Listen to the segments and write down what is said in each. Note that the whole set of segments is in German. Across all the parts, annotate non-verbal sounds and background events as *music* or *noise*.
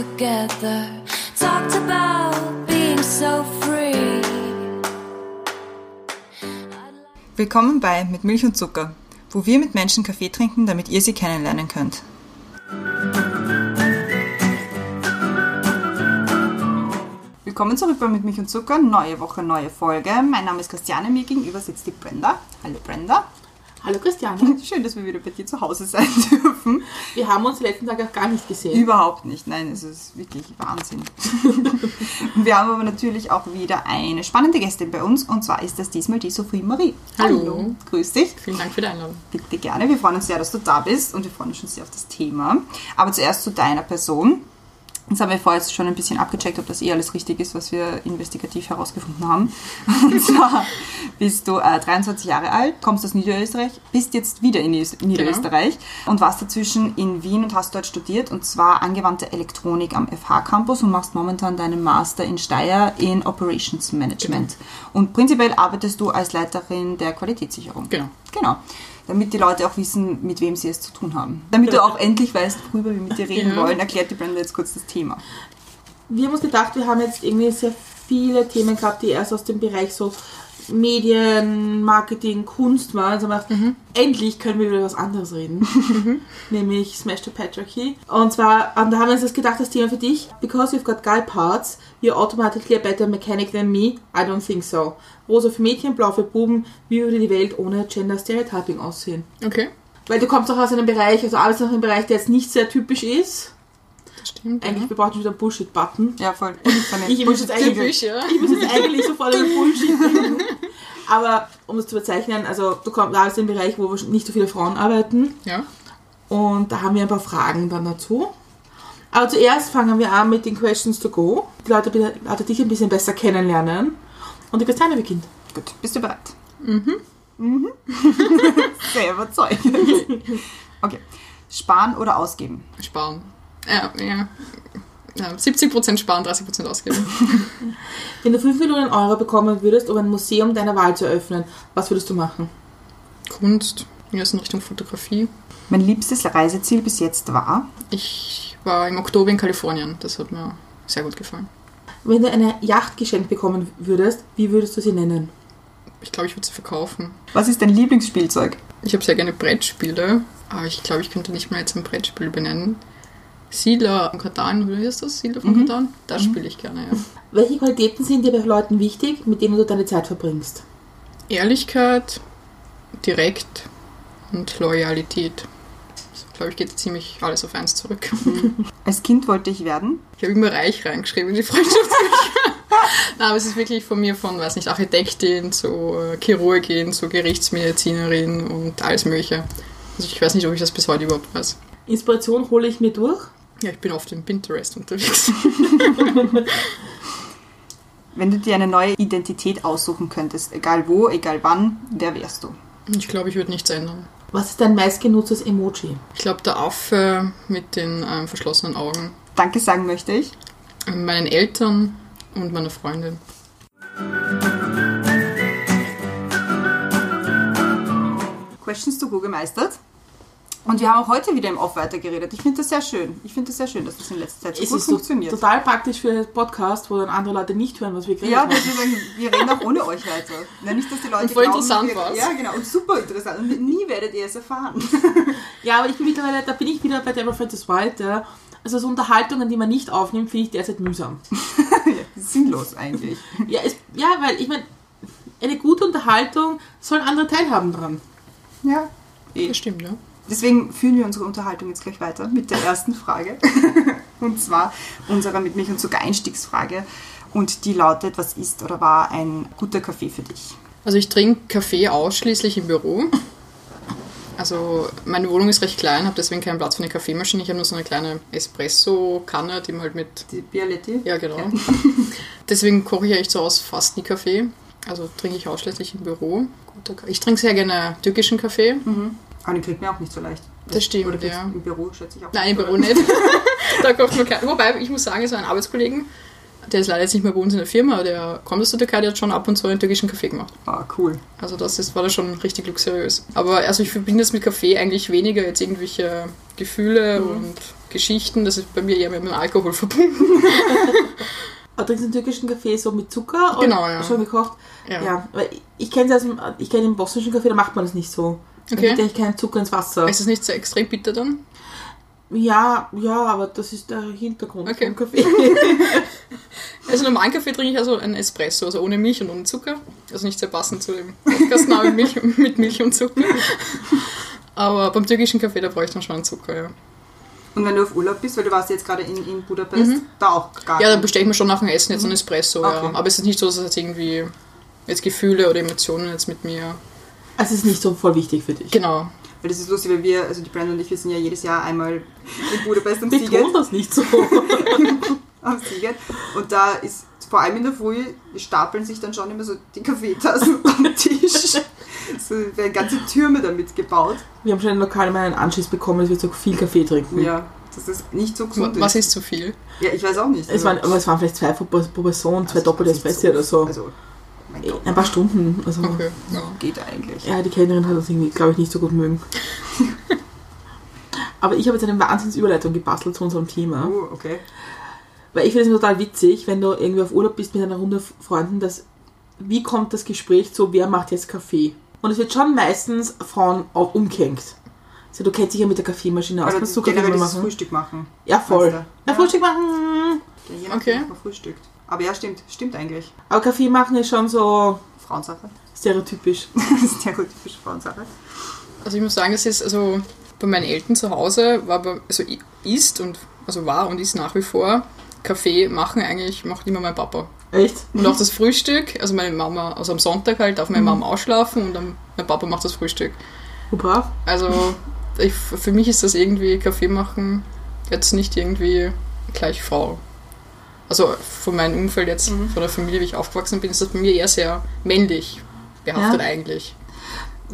together. Talked about being so free. Willkommen bei Mit Milch und Zucker, wo wir mit Menschen Kaffee trinken, damit ihr sie kennenlernen könnt. Willkommen zurück bei Mit Milch und Zucker, neue Woche, neue Folge. Mein Name ist Christiane, mir gegenüber sitzt die Brenda. Hallo Brenda. Hallo Christiane. *laughs* Schön, dass wir wieder bei dir zu Hause sein *laughs* dürfen. Wir haben uns die letzten Tage auch gar nicht gesehen. Überhaupt nicht, nein, es ist wirklich Wahnsinn. *laughs* wir haben aber natürlich auch wieder eine spannende Gästin bei uns und zwar ist das diesmal die Sophie Marie. Hallo. Grüß dich. Vielen Dank für die Einladung. Bitte gerne, wir freuen uns sehr, dass du da bist und wir freuen uns schon sehr auf das Thema. Aber zuerst zu deiner Person. Jetzt haben wir vorher schon ein bisschen abgecheckt, ob das eh alles richtig ist, was wir investigativ herausgefunden haben. *laughs* Und zwar bist du äh, 23 Jahre alt, kommst aus Niederösterreich, bist jetzt wieder in Nies- Niederösterreich und warst dazwischen in Wien und hast dort studiert und zwar angewandte Elektronik am FH Campus und machst momentan deinen Master in Steyr in Operations Management. Und prinzipiell arbeitest du als Leiterin der Qualitätssicherung. Genau. Genau. Damit die Leute auch wissen, mit wem sie es zu tun haben. Damit du auch endlich weißt, worüber wir mit dir reden wollen, erklärt die Brenda jetzt kurz das Thema. Wir haben uns gedacht, wir haben jetzt irgendwie sehr viele Themen gehabt, die erst aus dem Bereich so Medien, Marketing, Kunst waren. Also gedacht, endlich können wir über was anderes reden. *laughs* Nämlich Smash the Patriarchy. Und zwar, und da haben wir uns das gedacht, das Thema für dich. Because you've got guy parts, you're automatically a better mechanic than me. I don't think so. Rosa für Mädchen, blau für Buben. Wie würde die Welt ohne Gender Stereotyping aussehen? Okay, Weil du kommst auch aus einem Bereich, also arbeitest auch in einem Bereich, der jetzt nicht sehr typisch ist. das stimmt. Eigentlich, ja. wir brauchen schon wieder einen Bullshit-Button. Ja, voll. Ich *laughs* muss jetzt eigentlich, ja. ich muss jetzt eigentlich sofort einen Bullshit. Aber um das zu bezeichnen, also du kommst da ist ein Bereich, wo nicht so viele Frauen arbeiten. Ja, Und da haben wir ein paar Fragen dann dazu. Aber zuerst fangen wir an mit den Questions to go. Die Leute, bitte- Leute dich ein bisschen besser kennenlernen. Und die Christiane beginnt. Gut, bist du bereit? Mhm. Mhm. *laughs* Sehr überzeugend. *laughs* Okay. Sparen oder ausgeben? sparen. Ja, ja. ja 70% sparen, 30% ausgeben. *laughs* Wenn du 5 Millionen Euro bekommen würdest, um ein Museum deiner Wahl zu eröffnen, was würdest du machen? Kunst, ja, ist in Richtung Fotografie. Mein liebstes Reiseziel bis jetzt war? Ich war im Oktober in Kalifornien, das hat mir sehr gut gefallen. Wenn du eine Yacht geschenkt bekommen würdest, wie würdest du sie nennen? Ich glaube, ich würde sie verkaufen. Was ist dein Lieblingsspielzeug? Ich habe sehr gerne Brettspiele, aber ich glaube, ich könnte nicht mehr jetzt ein Brettspiel benennen. Siedler von Katan, wie heißt das? Siedler von Katan? Das spiele ich gerne, ja. *laughs* Welche Qualitäten sind dir bei Leuten wichtig, mit denen du deine Zeit verbringst? Ehrlichkeit, direkt und Loyalität. Glaube ich, geht ziemlich alles auf eins zurück. *laughs* Als Kind wollte ich werden? Ich habe immer reich reingeschrieben in die Freundschaftsbücher. *laughs* Nein, aber es ist wirklich von mir von, weiß nicht, Architektin zu äh, Chirurgin zu Gerichtsmedizinerin und alles mögliche. Also ich weiß nicht, ob ich das bis heute überhaupt weiß. Inspiration hole ich mir durch. Ja, ich bin oft im Pinterest unterwegs. *laughs* Wenn du dir eine neue Identität aussuchen könntest, egal wo, egal wann, wer wärst du? Ich glaube, ich würde nichts ändern. Was ist dein meistgenutztes Emoji? Ich glaube, der Affe mit den ähm, verschlossenen Augen. Danke sagen möchte ich. Meinen Eltern und meiner Freundin. Questions to Go gemeistert. Und wir haben auch heute wieder im Off weitergeredet. Ich finde das sehr schön. Ich finde das sehr schön, dass das in letzter Zeit so Es gut ist funktioniert. total praktisch für einen Podcast, wo dann andere Leute nicht hören, was wir geredet Ja, haben. dass wir sagen, wir reden auch ohne euch weiter. Ja, nicht, dass die Leute Und voll glauben, interessant war's. Ja, genau. Und super interessant. Und nie werdet ihr es erfahren. *laughs* Ja, aber ich bin mittlerweile, da bin ich wieder bei Deborah Francis White. Ja. Also so Unterhaltungen, die man nicht aufnimmt, finde ich derzeit mühsam. *laughs* ja, sinnlos eigentlich. Ja, es, ja weil ich meine, eine gute Unterhaltung sollen andere teilhaben dran. Ja. Das stimmt, ja. Deswegen führen wir unsere Unterhaltung jetzt gleich weiter mit der ersten Frage. *laughs* und zwar unserer mit Milch und Zucker Einstiegsfrage. Und die lautet, was ist oder war ein guter Kaffee für dich? Also ich trinke Kaffee ausschließlich im Büro. Also meine Wohnung ist recht klein, habe deswegen keinen Platz für eine Kaffeemaschine. Ich habe nur so eine kleine Espresso-Kanne, die man halt mit... Die Bialetti? Ja, genau. *laughs* Deswegen koche ich eigentlich zu Hause fast nie Kaffee. Also trinke ich ausschließlich im Büro. Ich trinke sehr gerne türkischen Kaffee. Aber den kriegt man auch nicht so leicht. Das stimmt, Oder ja. im Büro, schätze ich auch. Nein, im Büro nicht. *laughs* da kocht man kein... Wobei, ich muss sagen, es war ein Arbeitskollegen, der ist leider jetzt nicht mehr bei uns in der Firma, der kommt aus der Türkei, der hat schon ab und zu einen türkischen Kaffee gemacht. Ah, cool. Also das ist, war da schon richtig luxuriös. Aber also ich verbinde das mit Kaffee eigentlich weniger jetzt irgendwelche Gefühle und Geschichten. Das ist bei mir eher mit dem Alkohol verbunden. Aber *laughs* trinkst du den türkischen Kaffee so mit Zucker? Genau, ja. Schon gekocht? Ja. Ja, weil ich- kenne aus dem, ich kenne den bosnischen Kaffee, da macht man das nicht so. Da Okay. gibt eigentlich keinen Zucker ins Wasser. Ist das nicht so extrem bitter dann? Ja, ja, aber das ist der Hintergrund Okay. vom Kaffee. *laughs* Also normalen Kaffee trinke ich also einen Espresso, also ohne Milch und ohne Zucker. Also nicht sehr passend zu dem Podcastnamen Milch, mit Milch und Zucker. Aber beim türkischen Kaffee, da brauche ich dann schon Zucker, ja. Und wenn du auf Urlaub bist, weil du warst jetzt gerade in, in Budapest, da auch gar Mhm. Ja, dann bestelle ich mir schon nach dem Essen jetzt einen Espresso, ja. Okay. Aber es ist nicht so, dass es jetzt irgendwie jetzt Gefühle oder Emotionen jetzt mit mir... Also es ist nicht so voll wichtig für dich. Genau. Weil das ist lustig, weil wir, also die Brandon und ich, wir sind ja jedes Jahr einmal in Budapest am Betont Siegen. das nicht so. *laughs* am Siegen. Und da ist vor allem in der Früh stapeln sich dann schon immer so die Kaffeetassen *laughs* am Tisch. So werden ganze Türme damit gebaut. Wir haben schon im Lokal mal einen Anschiss bekommen, dass wir zu viel Kaffee trinken. Ja, dass das nicht so gesund Was ist. ist zu viel? Ja, ich weiß auch nicht. Es waren, aber es waren vielleicht zwei pro Person, zwei Also, doppelte ist Espresso oder so. Also, Ein paar Stunden. Also, Okay. Ja. geht eigentlich. Ja, die Kellnerin hat uns irgendwie, glaube ich, nicht so gut mögen. *laughs* Aber ich habe jetzt eine Wahnsinnsüberleitung gebastelt zu unserem Thema. Oh, okay. Weil ich finde es total witzig, wenn du irgendwie auf Urlaub bist mit einer Runde Freunden, dass, wie kommt das Gespräch zu, wer macht jetzt Kaffee? Und es wird schon meistens Frauen auch umgehängt. Also du kennst dich ja mit der Kaffeemaschine aus. Aber Kannst du Kaffee machen? Frühstück machen. Ja, voll. Ja, Ja. Frühstück machen. Ja, Okay. frühstückt. Aber ja, stimmt. Stimmt eigentlich. Aber Kaffee machen ist schon so Frauensache. stereotypisch. *laughs* Stereotypische Frauensache. Also ich muss sagen, das ist also bei meinen Eltern zu Hause war bei, also ist und also war und ist nach wie vor Kaffee machen eigentlich macht immer mein Papa. Echt? Und auch das Frühstück, also meine Mama, also am Sonntag halt darf meine Mama ausschlafen und dann mein Papa macht das Frühstück. Oh, brav. Also ich, für mich ist das irgendwie Kaffee machen jetzt nicht irgendwie gleich Frau. Also von meinem Umfeld jetzt, von der Familie, wie ich aufgewachsen bin, ist das bei mir eher sehr männlich behaftet Ja. eigentlich.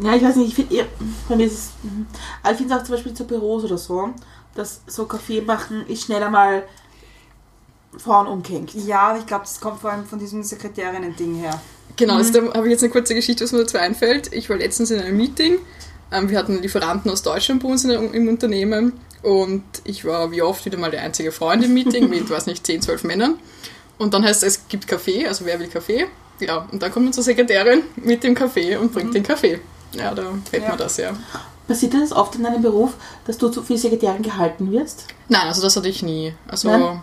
Ja, ich weiß nicht, ich finde bei mir ist es, mhm. aber ich finde es auch zum Beispiel zu Büros oder so, dass so Kaffee machen ist schneller mal Frauen umgehängt. Ja, aber ich glaube, das kommt vor allem von diesem Sekretärinnen-Ding her. Genau, also da habe ich jetzt eine kurze Geschichte, was mir dazu einfällt. Ich war letztens in einem Meeting. Ähm, wir hatten Lieferanten aus Deutschland bei uns in im Unternehmen und ich war wie oft wieder mal die einzige Frau in dem Meeting *laughs* mit, weiß nicht, 10, 12 Männern. Und dann heißt es, es gibt Kaffee, also wer will Kaffee? Ja, und dann kommt unsere Sekretärin mit dem Kaffee und bringt den Kaffee. Ja, da fällt Ja. mir das, ja. Passiert das oft in deinem Beruf, dass du zu viel Sekretärin gehalten wirst? Nein, also das hatte ich nie. Also, Nein?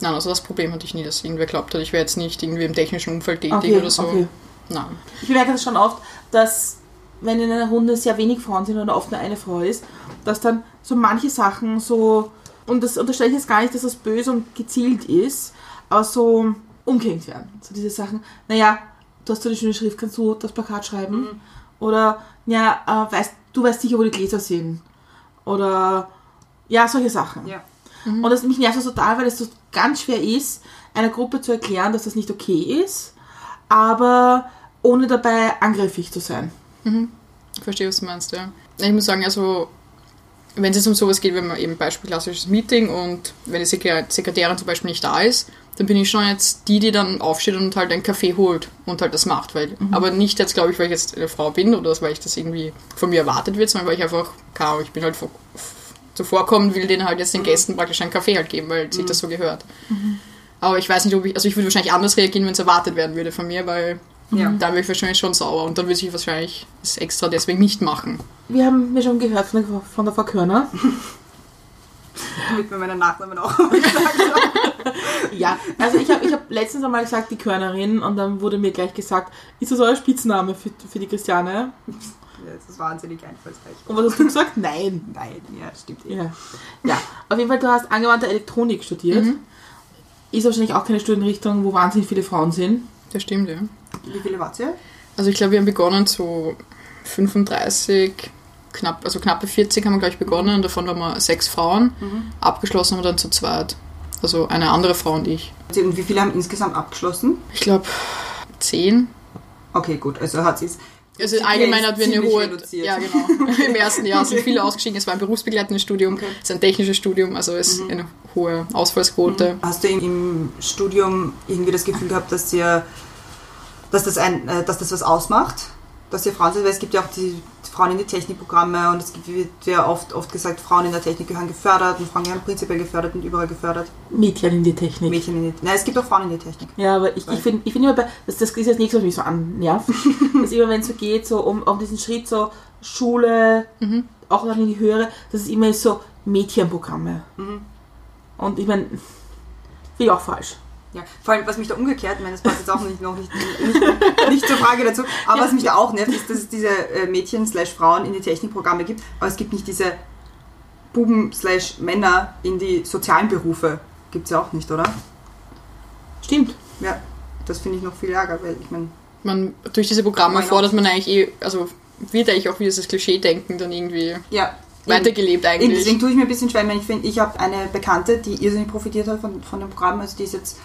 nein, also das Problem hatte ich nie, dass irgendwer glaubt hat, ich wäre jetzt nicht irgendwie im technischen Umfeld tätig Okay, oder so. okay. Nein. Ich bemerke das schon oft, dass wenn in einer Runde sehr wenig Frauen sind oder oft nur eine Frau ist, dass dann so manche Sachen so, und das unterstelle ich jetzt gar nicht, dass das böse und gezielt ist, aber so umgehängt werden. So diese Sachen, naja, du hast so eine schöne Schrift, kannst du das Plakat schreiben? Oder, ja, äh, weißt, du weißt sicher, wo die Gläser sind. Oder, ja, solche Sachen. Ja. Und das mich nervt das total, weil es so ganz schwer ist, einer Gruppe zu erklären, dass das nicht okay ist, aber ohne dabei angriffig zu sein. Ich verstehe, was du meinst, ja. Ich muss sagen, also, wenn es jetzt um sowas geht, wenn man eben Beispiel klassisches Meeting und wenn die Sekre- Sekretärin zum Beispiel nicht da ist, dann bin ich schon jetzt die, die dann aufsteht und halt einen Kaffee holt und halt das macht. Weil, Aber nicht jetzt, glaube ich, weil ich jetzt eine Frau bin oder weil ich das irgendwie von mir erwartet wird, sondern weil ich einfach, Ahnung, ich bin halt vor- zuvorkommen, will denen halt jetzt den Gästen praktisch einen Kaffee halt geben, weil sich das so gehört. Aber ich weiß nicht, ob ich, also ich würde wahrscheinlich anders reagieren, wenn es erwartet werden würde von mir, weil Ja. da wäre ich wahrscheinlich schon sauer und dann würde ich wahrscheinlich das extra deswegen nicht machen. Wir haben mir schon gehört von der, von der Frau Körner. *laughs* Damit mir meinen Nachnamen auch *laughs* gesagt *laughs* ja, also ich habe ich hab letztens einmal gesagt, die Körnerin, und dann wurde mir gleich gesagt, ist das euer Spitzname für, für die Christiane? Ja, das ist wahnsinnig einfallsreich. Und was hast du gesagt? Nein. Nein, ja, stimmt eh. Ja. ja, auf jeden Fall, du hast angewandte Elektronik studiert. Ist wahrscheinlich auch keine Studienrichtung, wo wahnsinnig viele Frauen sind. Das stimmt, ja. Wie viele wart ihr? Also ich glaube, wir haben begonnen zu 35, knapp, also knappe 40 haben wir gleich begonnen und davon waren wir sechs Frauen. Abgeschlossen haben wir dann zu zweit. Also eine andere Frau und ich. Und wie viele haben insgesamt abgeschlossen? Ich glaube zehn. Okay, gut, also hat sie es Also allgemein hat wir eine hohe. reduziert. Ja, genau. *laughs* Im ersten Jahr sind viele ausgestiegen. Es war ein berufsbegleitendes Studium, es ist ein technisches Studium, also es ist eine hohe Ausfallsquote. Hast du im- im Studium irgendwie das Gefühl gehabt, dass dir, dass das ein, äh, dass das was ausmacht, dass ihr Frauen seid? Weil es gibt ja auch die Frauen in die Technikprogramme und es wird ja oft, oft gesagt, Frauen in der Technik gehören gefördert und Frauen gehören prinzipiell gefördert und überall gefördert. Mädchen in die Technik. Mädchen in die, nein, es gibt auch Frauen in die Technik. Ja, aber ich, ich finde ich find immer, bei, das, das ist das nächste, was mich so annervt, *laughs* dass immer, wenn es so geht, so um, um diesen Schritt so Schule, auch dann in die höhere, das ist immer so Mädchenprogramme. Und ich meine, finde ich auch falsch. Ja, vor allem, was mich da umgekehrt, ich meine, das passt jetzt auch nicht, noch nicht, nicht, nicht zur Frage dazu, aber was mich da auch nervt, ist, dass es diese äh, Mädchen slash Frauen in die Technikprogramme gibt, aber es gibt nicht diese Buben slash Männer in die sozialen Berufe. Gibt es ja auch nicht, oder? Stimmt. Ja, das finde ich noch viel ärger, weil ich meine, Man, durch diese Programme fordert man eigentlich eh, also wird eigentlich auch wieder das Klischee-Denken dann irgendwie ja. weitergelebt eigentlich. deswegen tue ich mir ein bisschen schwer, meine, ich finde, ich habe eine Bekannte, die irrsinnig profitiert hat von, von dem Programm, also die ist jetzt,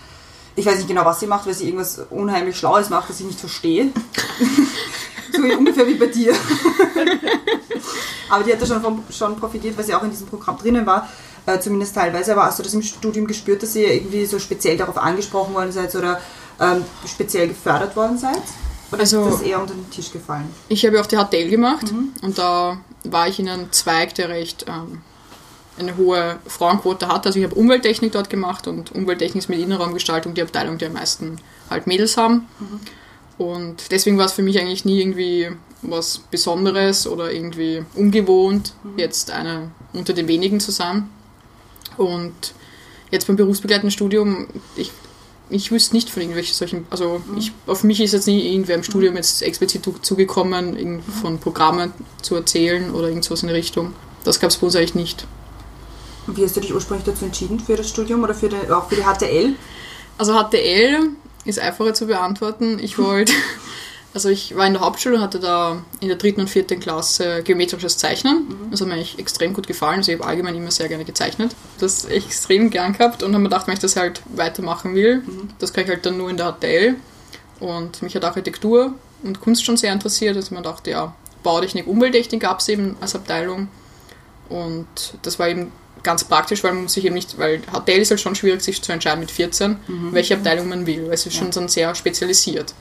ich weiß nicht genau, was sie macht, weil sie irgendwas unheimlich Schlaues macht, das ich nicht verstehe. *laughs* so ungefähr wie bei dir. Aber die hat da schon, von, schon profitiert, weil sie auch in diesem Programm drinnen war, äh, zumindest teilweise. Aber hast du das im Studium gespürt, dass ihr irgendwie so speziell darauf angesprochen worden seid oder ähm, speziell gefördert worden seid? Oder Also- ist das eher unter den Tisch gefallen? Ich habe ja auch die HTL gemacht und da war ich in einem Zweig, der recht ähm, eine hohe Frauenquote hat. Also ich habe Umwelttechnik dort gemacht und Umwelttechnik ist mit Innenraumgestaltung die Abteilung, die am meisten halt Mädels haben. Und deswegen war es für mich eigentlich nie irgendwie was Besonderes oder irgendwie ungewohnt, jetzt eine unter den wenigen zu sein. Und jetzt beim berufsbegleitenden Studium, ich, ich wüsste nicht von irgendwelchen solchen, also ich, auf mich ist jetzt nie irgendwer im Studium jetzt explizit zu- zugekommen, irgend von Programmen zu erzählen oder irgend sowas in die Richtung. Das gab es bei uns eigentlich nicht. Wie hast du dich ursprünglich dazu entschieden für das Studium oder für die, auch für die HTL? Also HTL ist einfacher zu beantworten. Ich wollte, *laughs* also ich war in der Hauptschule und hatte da in der dritten und vierten Klasse geometrisches Zeichnen. Das hat mir eigentlich extrem gut gefallen. Also ich habe allgemein immer sehr gerne gezeichnet. Das extrem gern gehabt und habe mir gedacht, wenn ich das halt weitermachen will, das kann ich halt dann nur in der HTL. Und mich hat Architektur und Kunst schon sehr interessiert. Also man dachte, ja, Bautechnik, Umwelttechnik gab es eben als Abteilung. Und das war eben ganz praktisch, weil man sich eben nicht, weil HTL ist halt schon schwierig, sich zu entscheiden mit 14, welche Abteilung man will, weil es ist schon dann sehr spezialisiert.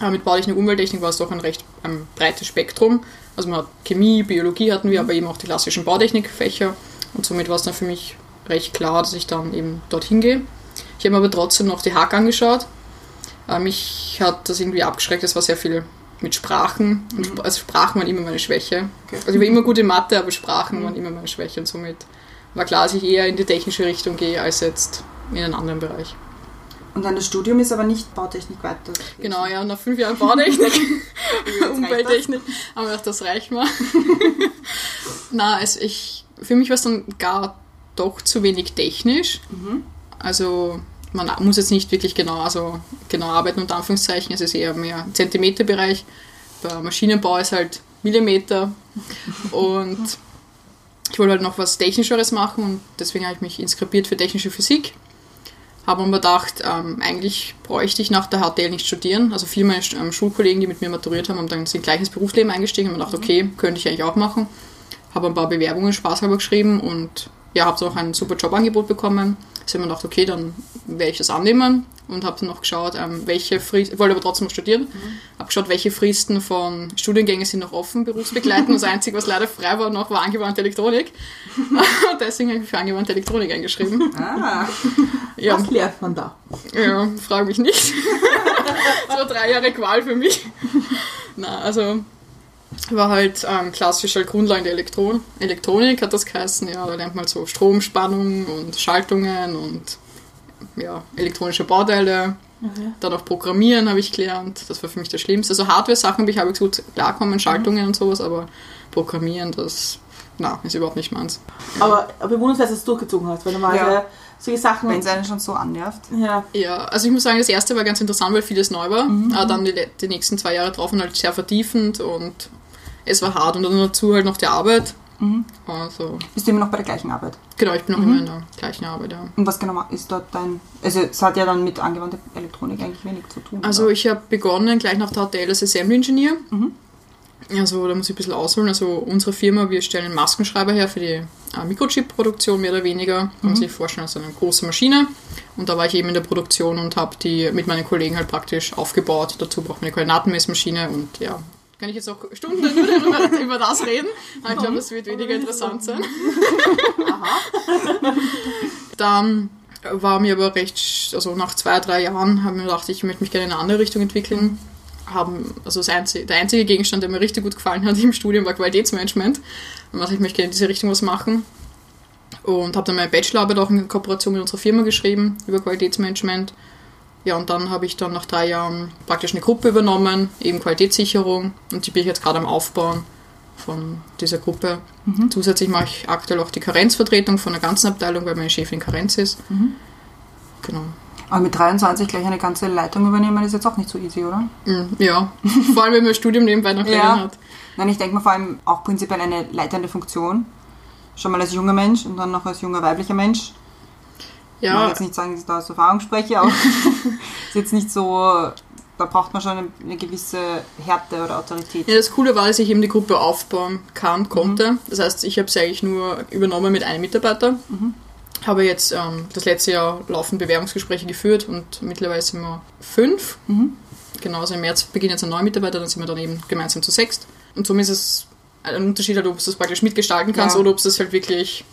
Aber mit Bautechnik, Umwelttechnik war es doch ein recht ein breites Spektrum. Also man hat Chemie, Biologie hatten wir, aber eben auch die klassischen Bautechnikfächer. Und somit war es dann für mich recht klar, dass ich dann eben dorthin gehe. Ich habe mir aber trotzdem noch die Hack angeschaut. Mich hat das irgendwie abgeschreckt, es war sehr viel mit Sprachen. Sp- also Sprachen waren immer meine Schwäche. Okay. Also ich war *laughs* immer gut in Mathe, aber Sprachen waren immer meine Schwäche und somit war klar, dass ich eher in die technische Richtung gehe, als jetzt in einen anderen Bereich. Und dann das Studium ist aber nicht Bautechnik weiter. Genau, ja, nach fünf Jahren Bautechnik, *laughs* Umwelttechnik, haben wir gedacht, das reicht mal. *laughs* Na, es, ich, für mich war es dann gar doch zu wenig technisch. Also man muss jetzt nicht wirklich genau, also genau arbeiten unter Anführungszeichen, es ist eher mehr Zentimeterbereich. Bei Maschinenbau ist halt Millimeter und *laughs* ich wollte halt noch was Technischeres machen und deswegen habe ich mich inskribiert für technische Physik. Habe aber gedacht, ähm, eigentlich bräuchte ich nach der HTL nicht studieren. Also viele meiner ähm, Schulkollegen, die mit mir maturiert haben, haben dann sind gleich ins Berufsleben eingestiegen und mir gedacht, okay, könnte ich eigentlich auch machen. Habe ein paar Bewerbungen spaßhalber geschrieben und ja, habe auch ein super Jobangebot bekommen. Also habe mir gedacht, okay, dann werde ich das annehmen und habe dann noch geschaut, ähm, welche Fristen, ich wollte aber trotzdem noch studieren, habe geschaut, welche Fristen von Studiengängen sind noch offen, berufsbegleitend. Das *laughs* Einzige, was leider frei war noch, war angewandte Elektronik. *laughs* Deswegen habe ich mich für angewandte Elektronik eingeschrieben. Ah, Ja, Was lernt man da? ja, frage mich nicht. *laughs* so drei Jahre Qual für mich. Na, also war halt ähm, klassisch halt Grundlagen der Elektron Elektronik, hat das geheißen. Ja, da lernt man halt so Stromspannung und Schaltungen und ja, elektronische Bauteile. Dann auch Programmieren habe ich gelernt. Das war für mich das Schlimmste. Also Hardware-Sachen habe ich halbwegs gut klarkommen, Schaltungen und sowas, aber Programmieren, das na, ist überhaupt nicht meins. Aber bewundernswert, dass du es durchgezogen hast, weil normalerweise Ja. solche Sachen. wenn es einen schon so annervt. ja, Ja, also ich muss sagen, das erste war ganz interessant, weil vieles neu war. Aber dann die, die nächsten zwei Jahre drauf waren halt sehr vertiefend und es war hart und dann dazu halt noch die Arbeit. Also, Bist du immer noch bei der gleichen Arbeit? genau, ich bin noch immer in der gleichen Arbeit, ja. Und was genau ist dort dein. Also, es hat ja dann mit angewandter Elektronik eigentlich wenig zu tun. Also oder? ich habe begonnen gleich nach der HTL als Assembly Engineer Also da muss ich ein bisschen ausholen. Also unsere Firma, wir stellen einen Maskenschreiber her für die äh, Mikrochip-Produktion mehr oder weniger. Kann man sich vorstellen, also eine große Maschine. Und da war ich eben in der Produktion und habe die mit meinen Kollegen halt praktisch aufgebaut. Dazu braucht man eine Koordinatenmessmaschine und ja, kann ich jetzt auch Stunden nur *laughs* darüber, über das reden. Aber ich glaube, es wird weniger interessant sein. Dann war mir aber recht, also nach zwei, drei Jahren habe ich mir gedacht, ich möchte mich gerne in eine andere Richtung entwickeln. Haben, also einzige, der einzige Gegenstand, der mir richtig gut gefallen hat im Studium, war Qualitätsmanagement. Und dachte ich, möchte gerne in diese Richtung was machen. Und habe dann meine Bachelorarbeit auch in Kooperation mit unserer Firma geschrieben über Qualitätsmanagement. Ja, und dann habe ich dann nach drei Jahren praktisch eine Gruppe übernommen, eben Qualitätssicherung. Und die bin ich jetzt gerade am Aufbauen von dieser Gruppe. Zusätzlich mache ich aktuell auch die Karenzvertretung von der ganzen Abteilung, weil meine Chefin Karenz ist. Genau. Aber mit 23 gleich eine ganze Leitung übernehmen ist jetzt auch nicht so easy, oder? Mhm, Ja, vor allem wenn man Studium nebenbei noch ja. hat. Nein, ich denke mir vor allem auch prinzipiell eine leitende Funktion. Schon mal als junger Mensch und dann noch als junger weiblicher Mensch. Ich mag Ja, jetzt nicht sagen, dass ich da aus Erfahrung spreche, aber *laughs* ist jetzt nicht so, da braucht man schon eine, gewisse Härte oder Autorität. Ja, das Coole war, dass ich eben die Gruppe aufbauen kann, konnte. Das heißt, ich habe sie eigentlich nur übernommen mit einem Mitarbeiter. Habe jetzt ähm, das letzte Jahr laufend Bewerbungsgespräche geführt und mittlerweile sind wir fünf. Genau, also im März beginnt jetzt ein neuer Mitarbeiter, dann sind wir dann eben gemeinsam zu sechst. Und somit ist es ein Unterschied, halt, ob du das praktisch mitgestalten kannst Ja. oder ob du das halt wirklich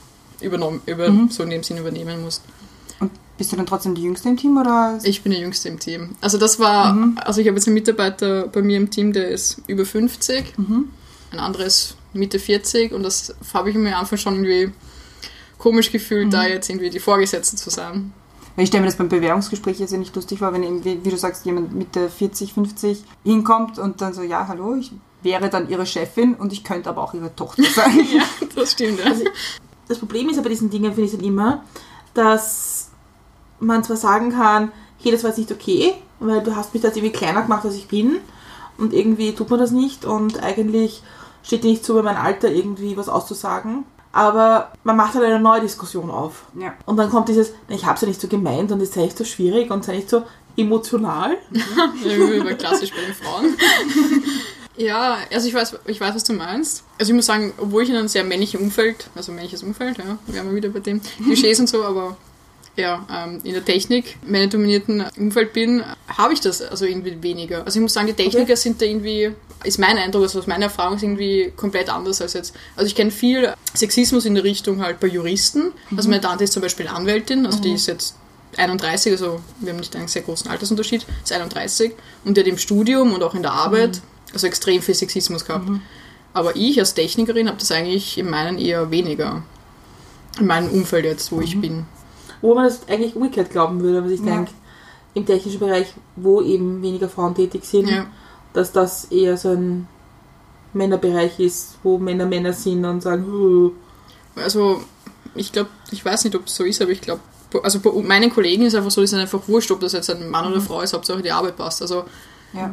übernommen, über, so in dem Sinn übernehmen musst. Bist du dann trotzdem die Jüngste im Team oder? Ich bin der Jüngste im Team. Also das war, also ich habe jetzt einen Mitarbeiter bei mir im Team, der ist über 50, ein anderer ist Mitte 40 und das habe ich mir am Anfang schon irgendwie komisch gefühlt, da jetzt irgendwie die Vorgesetzte zu sein. Weil ich stelle mir das beim Bewerbungsgespräch jetzt ja nicht lustig vor, wenn eben, wie, du sagst, jemand Mitte 40, 50 hinkommt und dann so, ja, hallo, ich wäre dann ihre Chefin und ich könnte aber auch ihre Tochter *laughs* sein. Ja, das stimmt. Ja. Das Problem ist aber bei diesen Dingen, finde ich dann immer, dass man zwar sagen kann, hey, das war jetzt nicht okay, weil du hast mich das irgendwie kleiner gemacht, als ich bin und irgendwie tut man das nicht und eigentlich steht dir nicht zu, bei meinem Alter irgendwie was auszusagen. Aber man macht halt eine neue Diskussion auf. Ja. Und dann kommt dieses, ich habe es ja nicht so gemeint und ist ja echt so schwierig und sei nicht so emotional. *laughs* Ja, klassisch bei den Frauen. *laughs* Ja, also ich weiß, ich weiß, was du meinst. Also ich muss sagen, obwohl ich in einem sehr männlichen Umfeld, also männliches Umfeld, ja, wir wieder bei dem Klischees und so, aber ja, ähm, in der Technik, männerdominierten Umfeld bin, habe ich das also irgendwie weniger. Also ich muss sagen, die Techniker sind da irgendwie, ist mein Eindruck, also aus meiner Erfahrung ist irgendwie komplett anders als jetzt. Also ich kenne viel Sexismus in der Richtung halt bei Juristen. Also meine Tante ist zum Beispiel Anwältin, also die ist jetzt 31, also wir haben nicht einen sehr großen Altersunterschied, ist 31 und die hat im Studium und auch in der Arbeit also extrem viel Sexismus gehabt. Aber ich als Technikerin habe das eigentlich in meinen eher weniger. In meinem Umfeld jetzt, wo ich bin. Wo man das eigentlich umgekehrt glauben würde, wenn man sich Ja. denkt, im technischen Bereich, wo eben weniger Frauen tätig sind, Ja. dass das eher so ein Männerbereich ist, wo Männer Männer sind und sagen, "Huh." Also ich glaube, ich weiß nicht, ob es so ist, aber ich glaube, also bei meinen Kollegen ist einfach so, die sind einfach wurscht, ob das jetzt ein Mann oder Frau ist, Hauptsache die Arbeit passt. Also ja.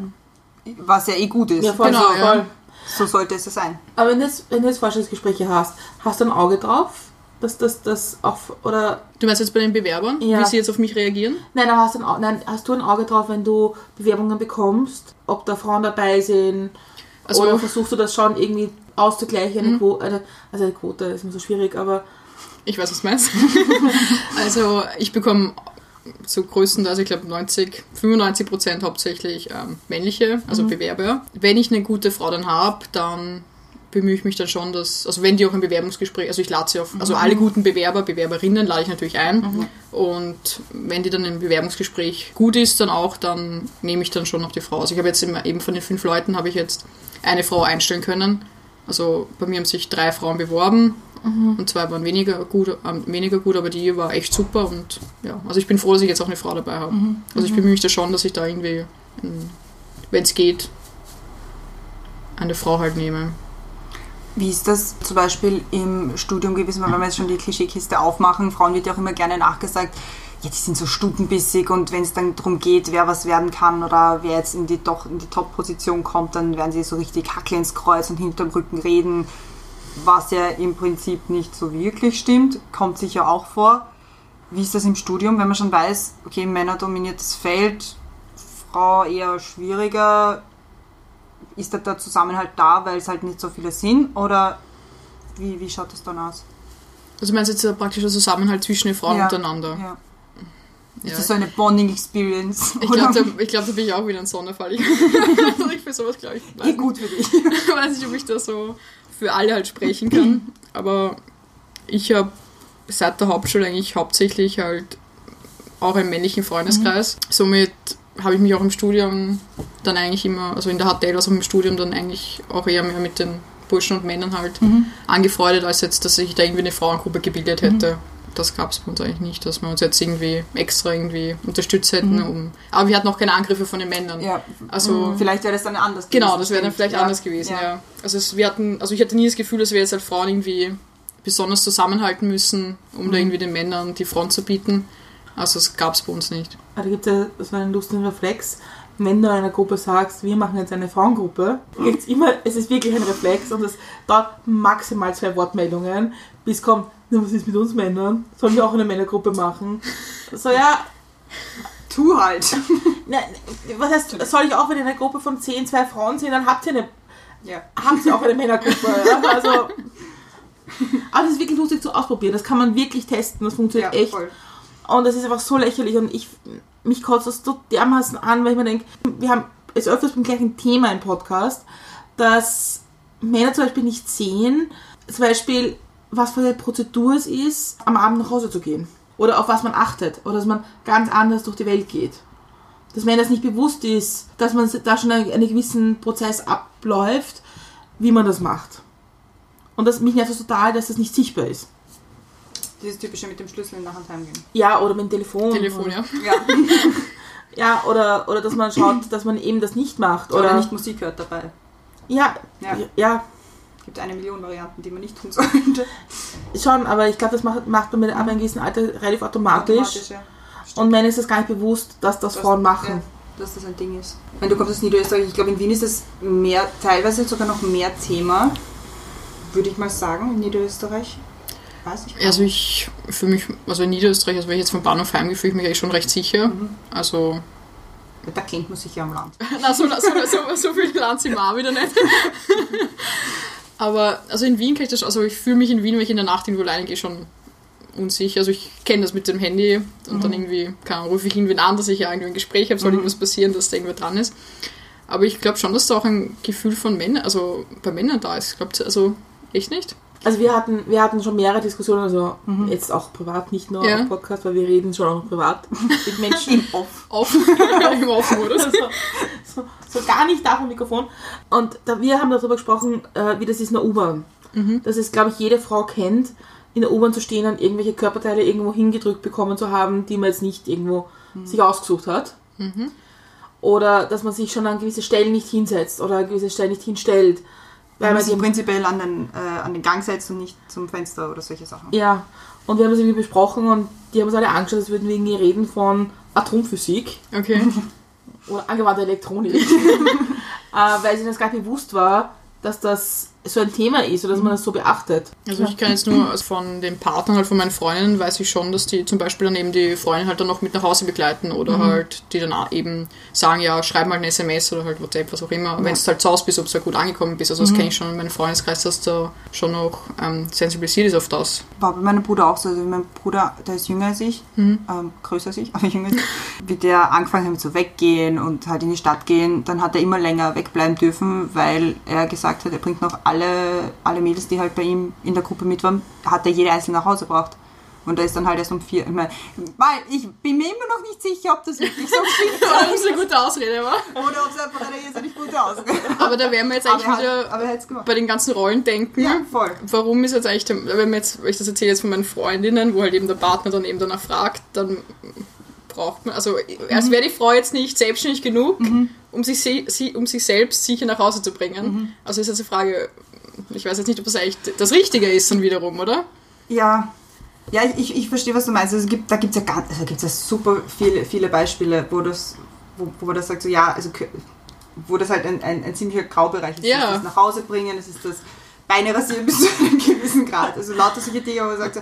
Was ja eh gut ist. ja, voll, Genau, voll. ja. So sollte es ja sein. Aber wenn du, jetzt, wenn du jetzt Vorstellungsgespräche hast, hast du ein Auge drauf, dass das, das auch, oder, du meinst jetzt bei den Bewerbern, Ja. wie sie jetzt auf mich reagieren? nein, hast du, ein, nein, hast du ein Auge drauf, wenn du Bewerbungen bekommst, ob da Frauen dabei sind, Also- oder versuchst du das schon irgendwie auszugleichen, eine Quote, eine, also eine Quote ist immer so schwierig, aber Ich weiß, was du meinst. *laughs* also ich bekomme so größtenteils, ich glaube 90, 95 Prozent hauptsächlich ähm, männliche, also Bewerber. Wenn ich eine gute Frau dann habe, dann bemühe ich mich dann schon, dass, also wenn die auch im Bewerbungsgespräch, also ich lade sie auf, also alle guten Bewerber, Bewerberinnen lade ich natürlich ein. Und wenn die dann im Bewerbungsgespräch gut ist, dann auch, dann nehme ich dann schon noch die Frau. Also ich habe jetzt immer, eben von den fünf Leuten habe ich jetzt eine Frau einstellen können. Also bei mir haben sich drei Frauen beworben und zwei waren weniger gut, ähm, weniger gut, aber die war echt super und ja, also ich bin froh, dass ich jetzt auch eine Frau dabei habe. Also ich bemühe mich da schon, dass ich da irgendwie, wenn es geht, eine Frau halt nehme. Wie ist das zum Beispiel im Studium gewesen, wenn wir jetzt schon die Klischeekiste aufmachen, Frauen wird ja auch immer gerne nachgesagt, ja, die sind so stutenbissig und wenn es dann darum geht, wer was werden kann oder wer jetzt in die, die Top-Position kommt, dann werden sie so richtig Hackel ins Kreuz und hinterm Rücken reden, was ja im Prinzip nicht so wirklich stimmt, kommt sicher auch vor. Wie ist das im Studium, wenn man schon weiß, okay, Männer dominiertes Feld, Frau eher schwieriger, ist da der Zusammenhalt da, weil es halt nicht so viele sind? Oder wie, wie schaut das dann aus? Also meinst du jetzt praktisch der Zusammenhalt zwischen den Frauen Ja. untereiner? Ja. Ist Ja. das so eine Bonding-Experience? *laughs* Ich glaube, da, ich glaub, da bin ich auch wieder ein Sonderfall. *laughs* Ich, also ich für sowas, glaube ich, Eh weiß, gut für dich. *laughs* weiß nicht, ob ich da so für alle halt sprechen kann. Aber ich habe seit der Hauptschule eigentlich hauptsächlich halt auch einen männlichen Freundeskreis. Somit habe ich mich auch im Studium dann eigentlich immer, also in der HTL, also im Studium dann eigentlich auch eher mehr mit den Burschen und Männern halt angefreundet, als jetzt, dass ich da irgendwie eine Frauengruppe gebildet hätte. Das gab es bei uns eigentlich nicht, dass wir uns jetzt irgendwie extra irgendwie unterstützt hätten. Um, aber wir hatten auch keine Angriffe von den Männern. Ja, Also vielleicht wäre das dann anders Genau, gewesen, das wäre dann vielleicht Ja. anders gewesen, ja. Also es, wir hatten, also ich hatte nie das Gefühl, dass wir jetzt als Frauen irgendwie besonders zusammenhalten müssen, um Mhm. da irgendwie den Männern die Front zu bieten. Also das gab es bei uns nicht. Ah, Da gibt es ja so einen lustigen Reflex. Wenn du einer Gruppe sagst, wir machen jetzt eine Frauengruppe, gibt's immer, es ist wirklich ein Reflex und es dauert maximal zwei Wortmeldungen, bis kommt, na, was ist mit uns Männern? Sollen wir auch eine Männergruppe machen? So, ja, Tu halt. *laughs* na, was heißt, soll ich auch, wenn in einer Gruppe von zehn zwei Frauen sind, dann habt ihr eine, Ja. habt ihr auch eine Männergruppe. Ja? Also, *laughs* aber das ist wirklich lustig zu ausprobieren. Das kann man wirklich testen. Das funktioniert Ja, echt. voll. Und das ist einfach so lächerlich und ich, mich kotzt das so dermaßen an, weil ich mir denke, wir haben es öfters beim gleichen Thema im Podcast, dass Männer zum Beispiel nicht sehen, zum Beispiel, was für eine Prozedur es ist, am Abend nach Hause zu gehen. Oder auf was man achtet. Oder dass man ganz anders durch die Welt geht. Dass Männern das nicht bewusst ist, dass man da schon einen, einen gewissen Prozess abläuft, wie man das macht. Und das mich nervt das total, dass das nicht sichtbar ist. Dieses typische mit dem Schlüssel in der Hand heimgehen. Ja, oder mit dem Telefon. Telefon, oder, ja. Ja. *laughs* Ja, oder, oder dass man schaut, dass man eben das nicht macht. Oder, Oder nicht Musik hört dabei. Ja, Ja. ja, Es gibt eine Million Varianten, die man nicht tun sollte. schon, aber ich glaube, das macht, macht man mit ab einem gewissen Alter relativ automatisch. ja. Und Männern ist das gar nicht bewusst, dass das Das- Frauen machen. Ja, dass das ein Ding ist. Wenn du kommst aus Niederösterreich, ich glaube in Wien ist es mehr, teilweise sogar noch mehr Thema, würde ich mal sagen, in Niederösterreich. Weiß ich gar Also nicht. ich für mich, also in Niederösterreich, also wenn ich jetzt vom Bahnhof heimgehe, fühle ich mich eigentlich schon recht sicher. Mhm. Also, Da kennt man sich ja am Land. *laughs* na, so, so, so, so viel Land sind wir auch wieder nicht. *laughs* Aber also in Wien kann ich das, also ich fühle mich in Wien, wenn ich in der Nacht irgendwo alleine gehe, schon unsicher. Also ich kenne das mit dem Handy und dann irgendwie, Ahnung, rufe ich irgendwen an, dass ich ja irgendwie ein Gespräch habe, soll irgendwas passieren, dass da irgendwer dran ist. Aber ich glaube schon, dass da auch ein Gefühl von Männern, also bei Männern da ist. Ich glaube, also echt nicht. Also wir hatten, wir hatten schon mehrere Diskussionen, also jetzt auch privat, nicht nur Ja. auf Podcast, weil wir reden schon auch privat *laughs* mit Menschen. Im Off. Offen, *laughs* im Off-Modus. *laughs* so, so, so gar nicht da vom Mikrofon. Und da, wir haben darüber gesprochen, äh, wie das ist in der U-Bahn. Dass es, glaube ich, jede Frau kennt, in der U-Bahn zu stehen und irgendwelche Körperteile irgendwo hingedrückt bekommen zu haben, die man jetzt nicht irgendwo sich ausgesucht hat. Oder dass man sich schon an gewisse Stellen nicht hinsetzt oder an gewisse Stellen nicht hinstellt. Weil man sich prinzipiell an den, äh, an den Gang setzt und nicht zum Fenster oder solche Sachen. ja, und wir haben das irgendwie besprochen und die haben uns alle angeschaut, als würden wir irgendwie reden von Atomphysik. Okay. oder angewandte Elektronik, *laughs* äh, weil sie das gar nicht bewusst war, dass das so ein Thema ist oder dass man das so beachtet. Also ich kann jetzt nur von den Partnern halt von meinen Freundinnen weiß ich schon, dass die zum Beispiel dann eben die Freundin halt dann noch mit nach Hause begleiten oder halt die dann auch eben sagen, ja, schreib mal eine SMS oder halt WhatsApp, was auch immer, wenn du halt zu Hause bist, ob du da gut angekommen bist. Also das kenne ich schon in meinem Freundeskreis, dass da schon noch ähm, sensibilisiert ist auf das. War bei meinem Bruder auch so. Also mein Bruder, der ist jünger als ich, ähm, größer als ich, *laughs* aber jünger als ich. Wie der angefangen hat mit so weggehen und halt in die Stadt gehen, dann hat er immer länger wegbleiben dürfen, weil er gesagt hat, er bringt noch alle, alle Mädels, die halt bei ihm in der Gruppe mit waren, hat er jede einzelne nach Hause gebracht. Und da ist dann halt erst um vier. Ich, mein, weil ich bin mir immer noch nicht sicher, ob das wirklich so stimmt. Ob es eine gute Ausrede war. Oder ob es einfach eine jetzt nicht gute Ausrede Aber da wären wir jetzt eigentlich hat wieder er bei den ganzen Rollen denken. Ja, voll. Warum ist jetzt eigentlich, wenn wir jetzt, wenn ich das erzähle jetzt von meinen Freundinnen, wo halt eben der Partner dann eben danach fragt, dann braucht man, also als wäre die Frau jetzt nicht selbstständig genug, um, sich, um sich selbst sicher nach Hause zu bringen. Also ist jetzt die Frage, ich weiß jetzt nicht, ob das eigentlich das Richtige ist dann wiederum, oder? Ja, ja, ich, ich verstehe, was du meinst. Also es gibt, da gibt es ja, ganz, also gibt's ja super viele, viele Beispiele, wo, das, wo, wo man das sagt, so ja, also wo das halt ein, ein, ein ziemlicher Graubereich ist. Ja. Das nach Hause bringen, das ist das Beine rasieren bis *laughs* zu einem gewissen Grad. Also lauter solche Dinge, wo man sagt, so,